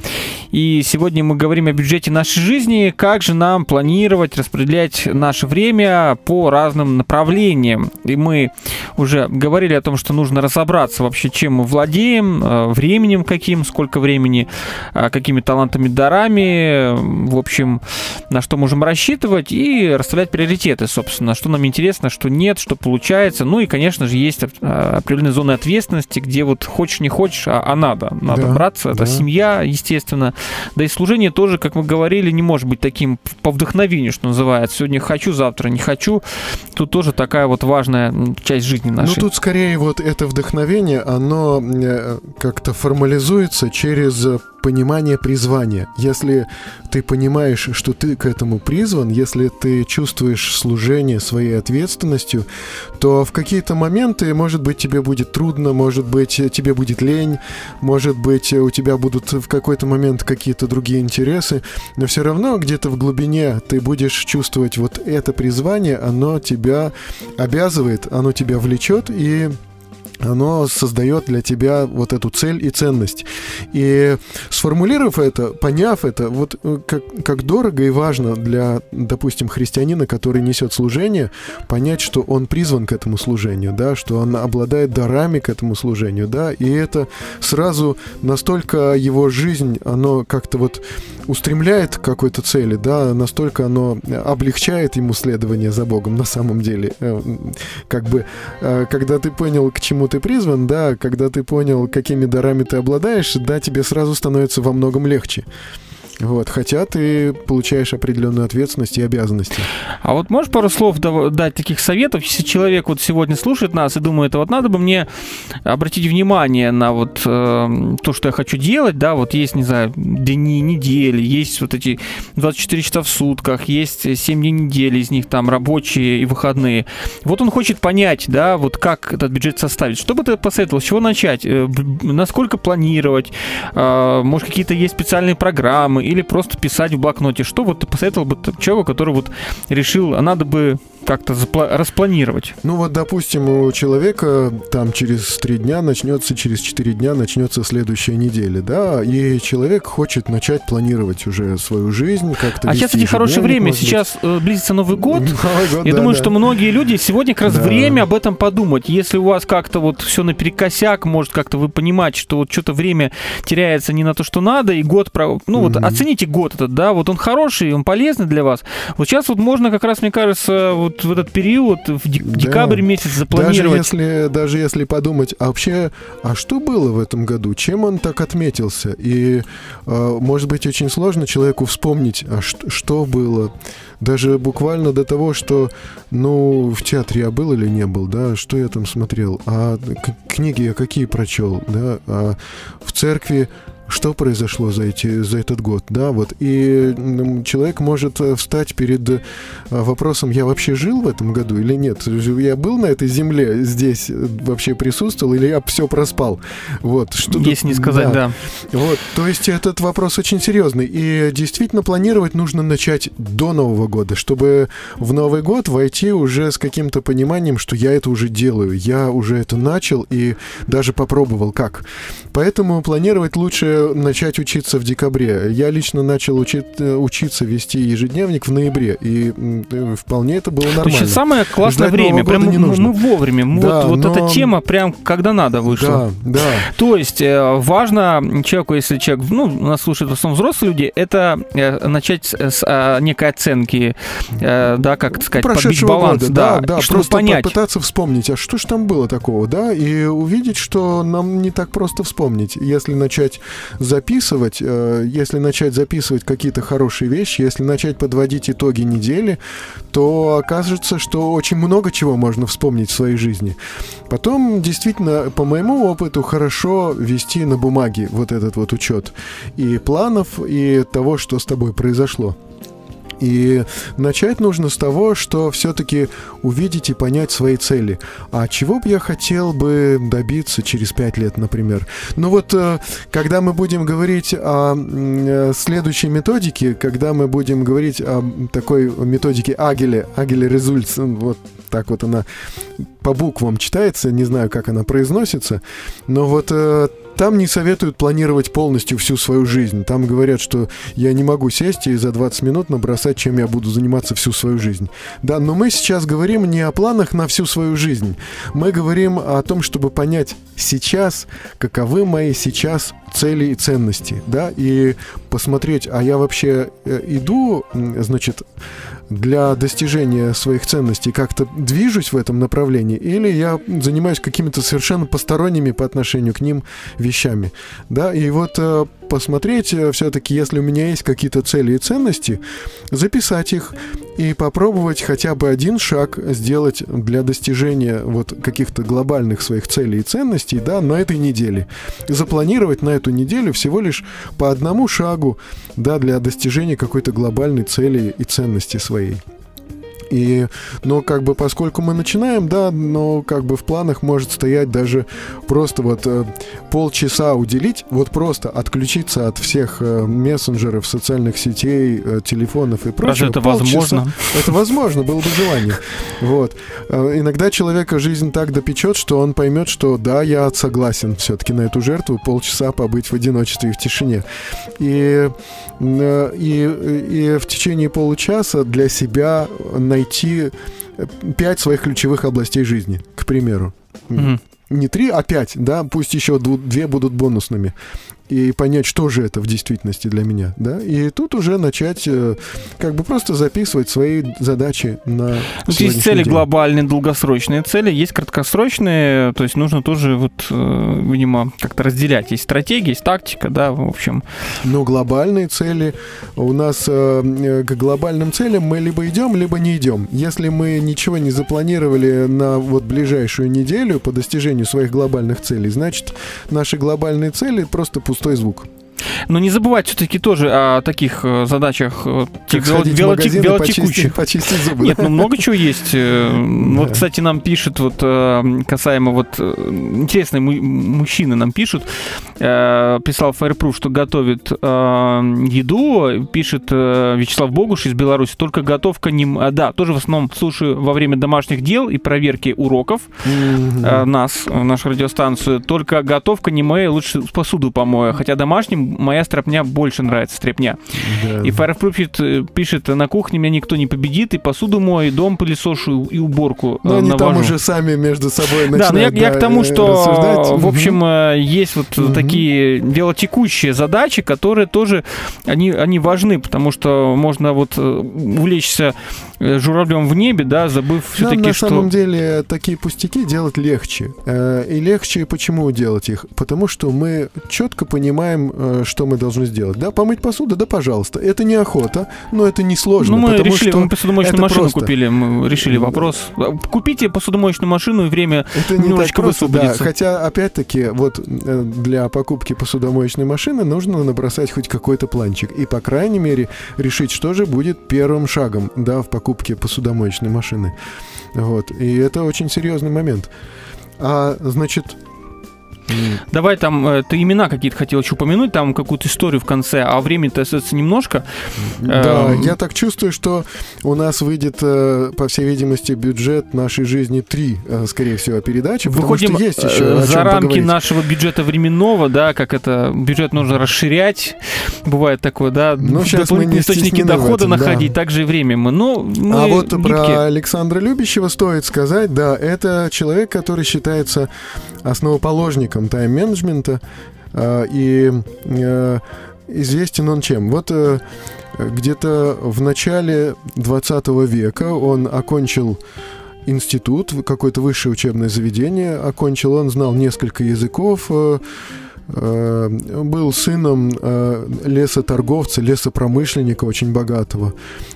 И сегодня мы говорим о бюджете нашей жизни, как же нам планировать, распределять наше время по разным направлениям. И мы уже говорили о том, что нужно разобраться вообще, чем мы владеем, э, временем каким, сколько времени, э, какими талантами, дарами, в общем, на что можем рассчитывать и расставлять приоритеты, собственно, что нам интересно, что нет, что получается. Ну и, конечно же, есть э, определенные зоны ответственности, где вот хочешь, не хочешь, а, а надо. Надо Да, браться. Это да. семья, естественно. Да и служение тоже, как мы говорили, не может быть таким по вдохновению, что называется. Сегодня хочу, завтра не хочу. Тут тоже такая вот важная часть жизни нашей. Ну тут скорее вот это вдохновение, оно э, как-то формализуется через понимание призвания. Если ты понимаешь, что ты к этому призван, если ты чувствуешь служение своей ответственностью, то в какие-то моменты, может быть, тебе будет трудно, может быть, тебе будет лень, может быть, у тебя будут в какой-то момент какие-то другие интересы, но все равно где-то в глубине ты будешь чувствовать вот это призвание, оно тебя обязывает, оно тебя влечет и оно создает для тебя вот эту цель и ценность. И сформулировав это, поняв это, вот э, как, как дорого и важно для, допустим, христианина, который несет служение, понять, что он призван к этому служению, да, что он обладает дарами к этому служению, да, и это сразу настолько его жизнь, оно как-то вот устремляет к какой-то цели, да, настолько оно облегчает ему следование за Богом на самом деле. Э, Как бы, э, когда ты понял, к чему ты призван, да, когда ты понял, какими дарами ты обладаешь, да, тебе сразу становится во многом легче. Вот, хотя ты получаешь определенную ответственность и обязанности. А вот можешь пару слов дать таких советов, если человек вот сегодня слушает нас и думает, вот надо бы мне обратить внимание на вот э, то, что я хочу делать, да, вот есть, не знаю, дни, недели, есть вот эти 24 часа в сутках, есть 7 дней недели, из них там рабочие и выходные. Вот он хочет понять, да, вот как этот бюджет составить. Что бы ты посоветовал, с чего начать, Э, насколько планировать, Э, может, какие-то есть специальные программы, или просто писать в блокноте. Что вот ты посоветовал бы человеку, который вот решил, а надо бы как-то распланировать? Ну вот, допустим, у человека там через три дня начнется, через четыре дня начнется следующая неделя, да, и человек хочет начать планировать уже свою жизнь, как-то А сейчас, кстати, хорошее время. Сейчас э, близится Новый год. Новый год, Я да, думаю, да. что многие люди сегодня как раз Да. время об этом подумать. Если у вас как-то вот все наперекосяк, может как-то вы понимаете, что вот что-то время теряется не на то, что надо, и год, про- ну вот Мгм. оцените год этот, да, вот он хороший, он полезный для вас. Вот сейчас вот можно как раз, мне кажется, вот в этот период, в дек- Да. декабрь месяц Даже запланировать. если, даже если подумать, а вообще, а что было в этом году? Чем он так отметился? И, э, может быть, очень сложно человеку вспомнить, а ш- что было. Даже буквально до того, что, ну, в театре я был или не был, да, что я там смотрел, а книги я какие прочел, да, а в церкви что произошло за, эти, за этот год, да, вот, и человек может э, встать перед э, вопросом, я вообще жил в этом году или нет, я был на этой земле здесь, э, вообще присутствовал, или я все проспал, вот, что Если не сказать, да. вот, то есть этот вопрос очень серьезный. И действительно планировать нужно начать до Нового года, чтобы в Новый год войти уже с каким-то пониманием, что я это уже делаю, я уже это начал и даже попробовал как. Поэтому планировать лучше начать учиться в декабре. Я лично начал учи- э, учиться вести ежедневник в ноябре, и э, вполне это было нормально. самое классное Ждать время. Прям не нужно. мы вовремя. Да, вот, вот но- эта тема прям когда надо вышла. Да, да. То есть э, важно человеку, если человек, ну, нас слушают в основном взрослые люди, это начать с, а, некой оценки, да, как так сказать, подбить баланс, года, да, да, да, чтобы просто понять. попытаться вспомнить, а что ж там было такого, да, и увидеть, что нам не так просто вспомнить. Если начать записывать, э, если начать записывать какие-то хорошие вещи, если начать подводить итоги недели, то окажется, что очень много чего можно вспомнить в своей жизни. Потом, действительно, по моему опыту, хорошо вести на бумаге вот этот вот учет и планов, и того, что с тобой произошло. И начать нужно с того, что все-таки увидеть и понять свои цели. А чего бы я хотел бы добиться через пять лет, например? Ну вот, э, когда мы будем говорить о э, следующей методике, когда мы будем говорить о такой методике Агеле, Агеле Результс, вот так вот она по буквам читается, не знаю, как она произносится, но вот э, там не советуют планировать полностью всю свою жизнь. Там говорят, что я не могу сесть и за 20 минут набросать, чем я буду заниматься всю свою жизнь. Да, но мы сейчас говорим не о планах на всю свою жизнь. Мы говорим о том, чтобы понять сейчас, каковы мои сейчас цели и ценности, да, и посмотреть, а я вообще э, иду, значит, для достижения своих ценностей как-то движусь в этом направлении, или я занимаюсь какими-то совершенно посторонними по отношению к ним вещами. Да, и вот э, посмотреть все-таки, если у меня есть какие-то цели и ценности, записать их и попробовать хотя бы один шаг сделать для достижения вот каких-то глобальных своих целей и ценностей, да, на этой неделе. Запланировать на эту неделю всего лишь по одному шагу, да, для достижения какой-то глобальной цели и ценности своей. employee. И, но как бы поскольку мы начинаем, да, но как бы в планах может стоять даже просто вот э, полчаса уделить, вот просто отключиться от всех э, мессенджеров, социальных сетей, э, телефонов и прочего. Разве это Полчаса. возможно? Это возможно, было бы желание. Вот. Э, Иногда человека жизнь так допечет, что он поймет, что да, я согласен все-таки на эту жертву полчаса побыть в одиночестве и в тишине. И, э, и, и в течение получаса для себя найти э, пять своих ключевых областей жизни, к примеру. Мгм. Не три, а пять, да, пусть еще две будут бонусными. И понять, что же это в действительности для меня, да. И тут уже начать э, как бы просто записывать свои задачи на Вот сегодняшний есть цели день. глобальные, долгосрочные цели, есть краткосрочные, то есть нужно тоже вот, э, видимо, как-то разделять. Есть стратегия, есть тактика, да, в общем. Но глобальные цели у нас э, к глобальным целям мы либо идем, либо не идем. Если мы ничего не запланировали на вот ближайшую неделю по достижению своих глобальных целей, значит наши глобальные цели просто пустой звук. Но не забывать все-таки тоже о таких э, задачах э, тех вело- сходить в велоте- магазин и велотекущих. почистить, почистить зубы. Нет, ну много чего есть. Э, Вот, кстати, нам пишет вот касаемо вот интересные му- мужчины нам пишут. Писал Fireproof, что готовит еду. Пишет Вячеслав Богуш из Беларуси. Только готовка не... а, Да, тоже в основном слушаю во время домашних дел и проверки уроков нас, нашу радиостанцию. Только готовка не моя, лучше посуду помою. Хотя домашним моя стряпня больше нравится, стряпня. Да. И Fireproof пишет, э, пишет, на кухне меня никто не победит, и посуду мою, и дом пылесошу, и уборку Но э, они там навожу. уже сами между собой Да, но я, начинают я к да, тому, э, что, рассуждать. в общем, э, есть вот Мгм. такие велотекущие задачи, которые тоже, они, они важны, потому что можно вот увлечься журавлем в небе, да, забыв все-таки, на что... самом деле такие пустяки делать легче. И легче почему делать их? Потому что мы четко понимаем, что мы должны сделать. Да, помыть посуду, да, пожалуйста. Это не охота, но это не сложно. Ну, мы потому решили, что мы посудомоечную машину просто. купили, мы решили вопрос. Купите посудомоечную машину, и время Это не немножечко просто, да. высвободится. Хотя, опять-таки, вот э, для покупки посудомоечной машины нужно набросать хоть какой-то планчик. И, по крайней мере, решить, что же будет первым шагом, да, в покупке посудомоечной машины. Вот. И это очень серьезный момент. А, значит, Давай там, э, ты имена какие-то хотел еще упомянуть, там какую-то историю в конце, а времени-то остается немножко. Да, Эм, я так чувствую, что у нас выйдет, э, по всей видимости, бюджет нашей жизни три, э, скорее всего, передачи, Выходим что есть еще за рамки поговорить. нашего бюджета временного, да, как это бюджет нужно расширять, бывает такое, да, Ну, щас мы не источники дохода этом, да. находить, также и время мы. Ну, мы а вот гибкие. про Александра Любящего стоит сказать, да, это человек, который считается основоположником тайм-менеджмента, э, и э, известен он чем? Вот э, где-то в начале 20 века он окончил институт, какое-то высшее учебное заведение окончил, он знал несколько языков, э, был сыном э, лесоторговца, лесопромышленника очень богатого.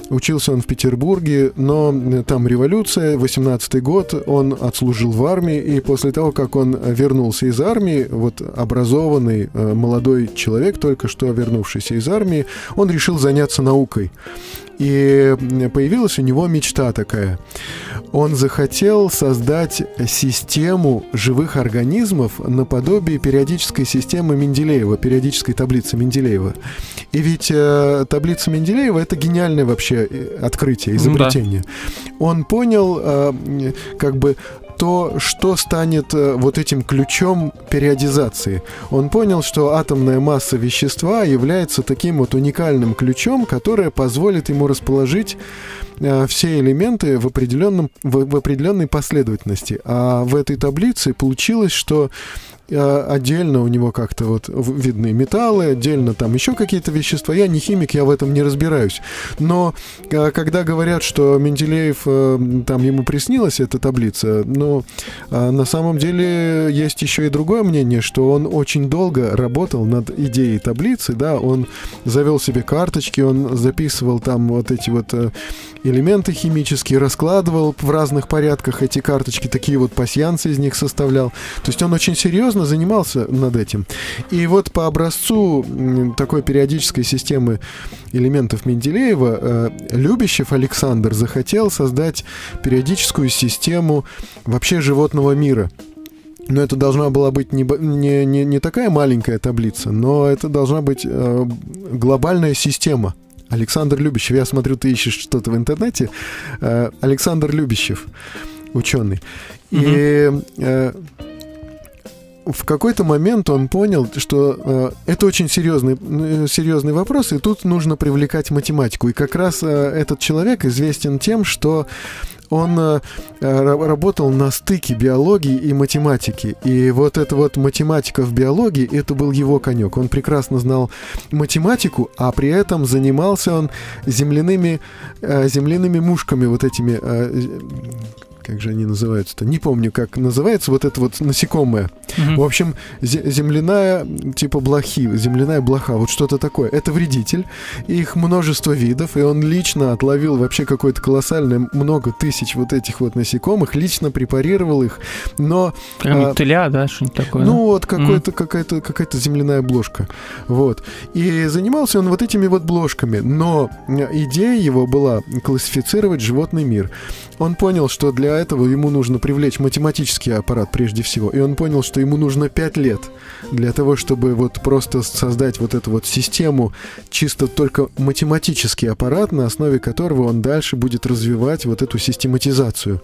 Учился он в Петербурге, но э, там революция, 18-й год, он отслужил в армии, и после того, как он вернулся из армии, вот образованный э, молодой человек, только что вернувшийся из армии, он решил заняться наукой. И появилась у него мечта такая. Он захотел создать систему живых организмов наподобие периодической системы Менделеева, периодической таблицы Менделеева. И ведь э, таблица Менделеева это гениальное вообще э, открытие, изобретение. Он понял, э, как бы то, что станет э, вот этим ключом периодизации. Он понял, что атомная масса вещества является таким вот уникальным ключом, которое позволит ему расположить э, все элементы в, определенном, в, в определенной последовательности. А в этой таблице получилось, что отдельно у него как-то вот видны металлы, отдельно там еще какие-то вещества. Я не химик, я в этом не разбираюсь. Но э, когда говорят, что Менделеев, э, там ему приснилась эта таблица, но э, на самом деле есть еще и другое мнение, что он очень долго работал над идеей таблицы, да, он завел себе карточки, он записывал там вот эти вот э, элементы химические, раскладывал в разных порядках эти карточки, такие вот пасьянцы из них составлял. То есть он очень серьезно занимался над этим. И вот по образцу такой периодической системы элементов Менделеева э, Любящев Александр захотел создать периодическую систему вообще животного мира. Но это должна была быть не, не, не, не такая маленькая таблица, но это должна быть э, глобальная система. Александр Любящев, я смотрю, ты ищешь что-то в интернете. Э, Александр Любящев, ученый. И э, в какой-то момент он понял, что э, это очень серьезный, э, серьезный вопрос, и тут нужно привлекать математику. И как раз э, этот человек известен тем, что он э, э, ра- работал на стыке биологии и математики. И вот эта вот математика в биологии, это был его конек. Он прекрасно знал математику, а при этом занимался он земляными, э, земляными мушками, вот этими... э, как же они называются-то? Не помню, как называется вот это вот насекомое. Мгм. В общем, зе- земляная, типа блохи, земляная блоха, вот что-то такое. Это вредитель, их множество видов, и он лично отловил вообще какое-то колоссальное, много тысяч вот этих вот насекомых, лично препарировал их, но... Какая-нибудь а, тыля, да, что-нибудь такое. ну да? вот какой-то, какая-то, какая-то земляная бложка. Вот. И занимался он вот этими вот бложками. Но э, идея его была классифицировать животный мир. Он понял, что для этого ему нужно привлечь математический аппарат прежде всего. И он понял, что ему нужно 5 лет для того, чтобы вот просто создать вот эту вот систему, чисто только математический аппарат, на основе которого он дальше будет развивать вот эту систематизацию.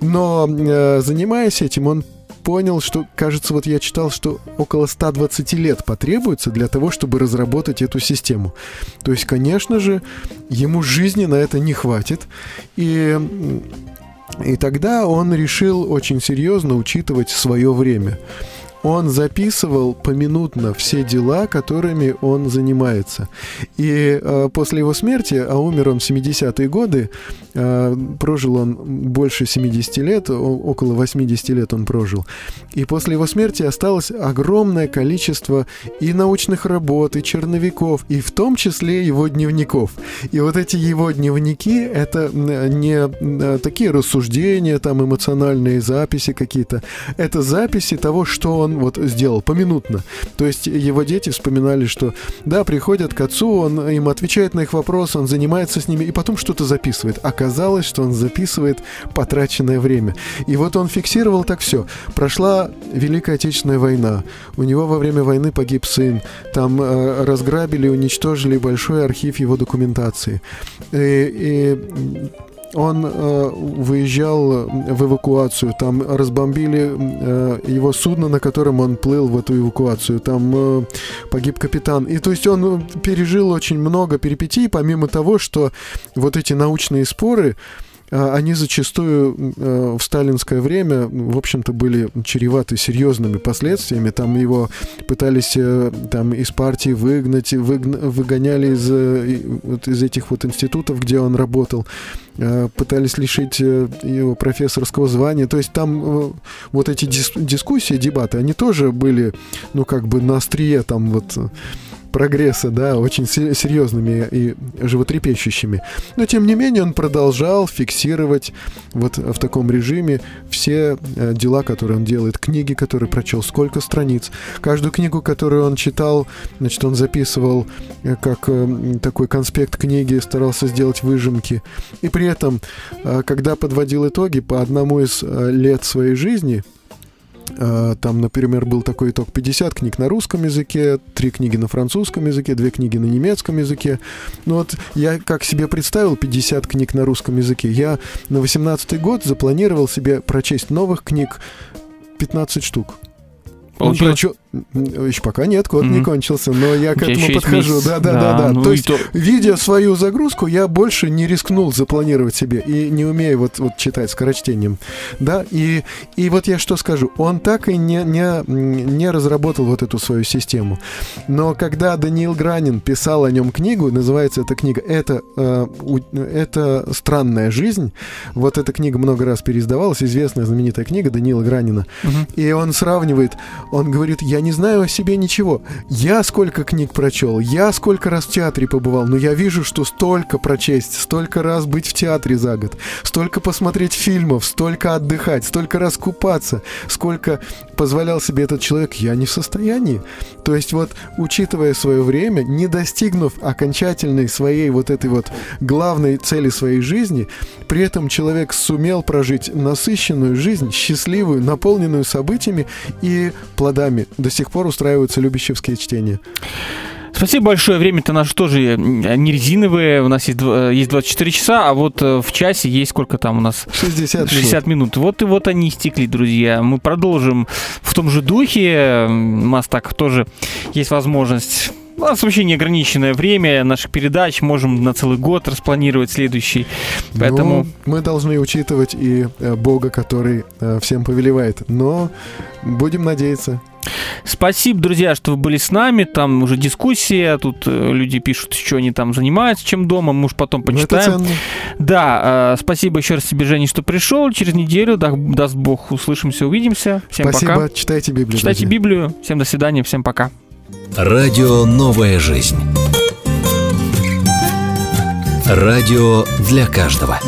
Но э, занимаясь этим, он понял, что, кажется, вот я читал, что около 120 лет потребуется для того, чтобы разработать эту систему. То есть, конечно же, ему жизни на это не хватит. И, и тогда он решил очень серьезно учитывать свое время. Он записывал поминутно все дела, которыми он занимается. И э, после его смерти, а умер он в 70-е годы, э, прожил он больше 70 лет, около 80 лет он прожил. И после его смерти осталось огромное количество и научных работ, и черновиков, и в том числе его дневников. И вот эти его дневники — это не м, такие рассуждения, там эмоциональные записи какие-то. Это записи того, что он он вот сделал поминутно. То есть его дети вспоминали, что да, приходят к отцу, он им отвечает на их вопросы, он занимается с ними и потом что-то записывает. Оказалось, что он записывает потраченное время. И вот он фиксировал так все. Прошла Великая Отечественная война. У него во время войны погиб сын. Там э, разграбили, уничтожили большой архив его документации. И, и он э, выезжал в эвакуацию, там разбомбили э, его судно, на котором он плыл в эту эвакуацию, там э, погиб капитан. И то есть он пережил очень много перипетий, помимо того, что вот эти научные споры, а, они зачастую э, в сталинское время, в общем-то, были чреваты серьезными последствиями. Там его пытались э, там, из партии выгнать, выгна, выгоняли из, э, из этих вот институтов, где он работал пытались лишить его профессорского звания. То есть там вот эти дис дискуссии, дебаты, они тоже были, ну, как бы на острие там вот прогресса, да, очень серьезными и животрепещущими. Но, тем не менее, он продолжал фиксировать вот в таком режиме все э, дела, которые он делает, книги, которые прочел, сколько страниц. Каждую книгу, которую он читал, значит, он записывал э, как э, такой конспект книги, старался сделать выжимки. И при этом, когда подводил итоги по одному из лет своей жизни, там, например, был такой итог 50 книг на русском языке, 3 книги на французском языке, 2 книги на немецком языке. Ну вот я как себе представил 50 книг на русском языке, я на 18 год запланировал себе прочесть новых книг 15 штук. Получилось? Он прочел... Еще пока нет, код mm-hmm. не кончился, но я к этому подхожу. Да, да, да, да, да. Ну то есть, то... видя свою загрузку, я больше не рискнул запланировать себе и не умею вот, вот читать скорочтением. Да, и, и вот я что скажу, он так и не, не, не разработал вот эту свою систему. Но когда Даниил Гранин писал о нем книгу, называется эта книга «Это, э, это странная жизнь», вот эта книга много раз переиздавалась, известная знаменитая книга Даниила Гранина, mm-hmm. и он сравнивает он говорит, я не знаю о себе ничего. Я сколько книг прочел, я сколько раз в театре побывал, но я вижу, что столько прочесть, столько раз быть в театре за год, столько посмотреть фильмов, столько отдыхать, столько раз купаться, сколько позволял себе этот человек, я не в состоянии. То есть вот, учитывая свое время, не достигнув окончательной своей вот этой вот главной цели своей жизни, при этом человек сумел прожить насыщенную жизнь, счастливую, наполненную событиями и плодами. До сих пор устраиваются любящевские чтения. Спасибо большое. Время-то наше тоже не резиновое. У нас есть, есть 24 часа, а вот э, в часе есть сколько там у нас? 60, 60 минут. минут. Вот и вот они истекли, друзья. Мы продолжим в том же духе. У нас так тоже есть возможность у нас вообще неограниченное время наших передач, можем на целый год распланировать следующий. Поэтому... Ну, мы должны учитывать и э, Бога, который э, всем повелевает. Но будем надеяться. Спасибо, друзья, что вы были с нами. Там уже дискуссия, тут э, люди пишут, что они там занимаются, чем дома. Мы уж потом ну, почитаем. Да, э, спасибо еще раз тебе, Женя, что пришел. Через неделю, да, даст Бог, услышимся, увидимся. Всем спасибо. пока. Читайте Библию. Читайте друзья. Библию. Всем до свидания, всем пока. Радио «Новая жизнь». Радио для каждого.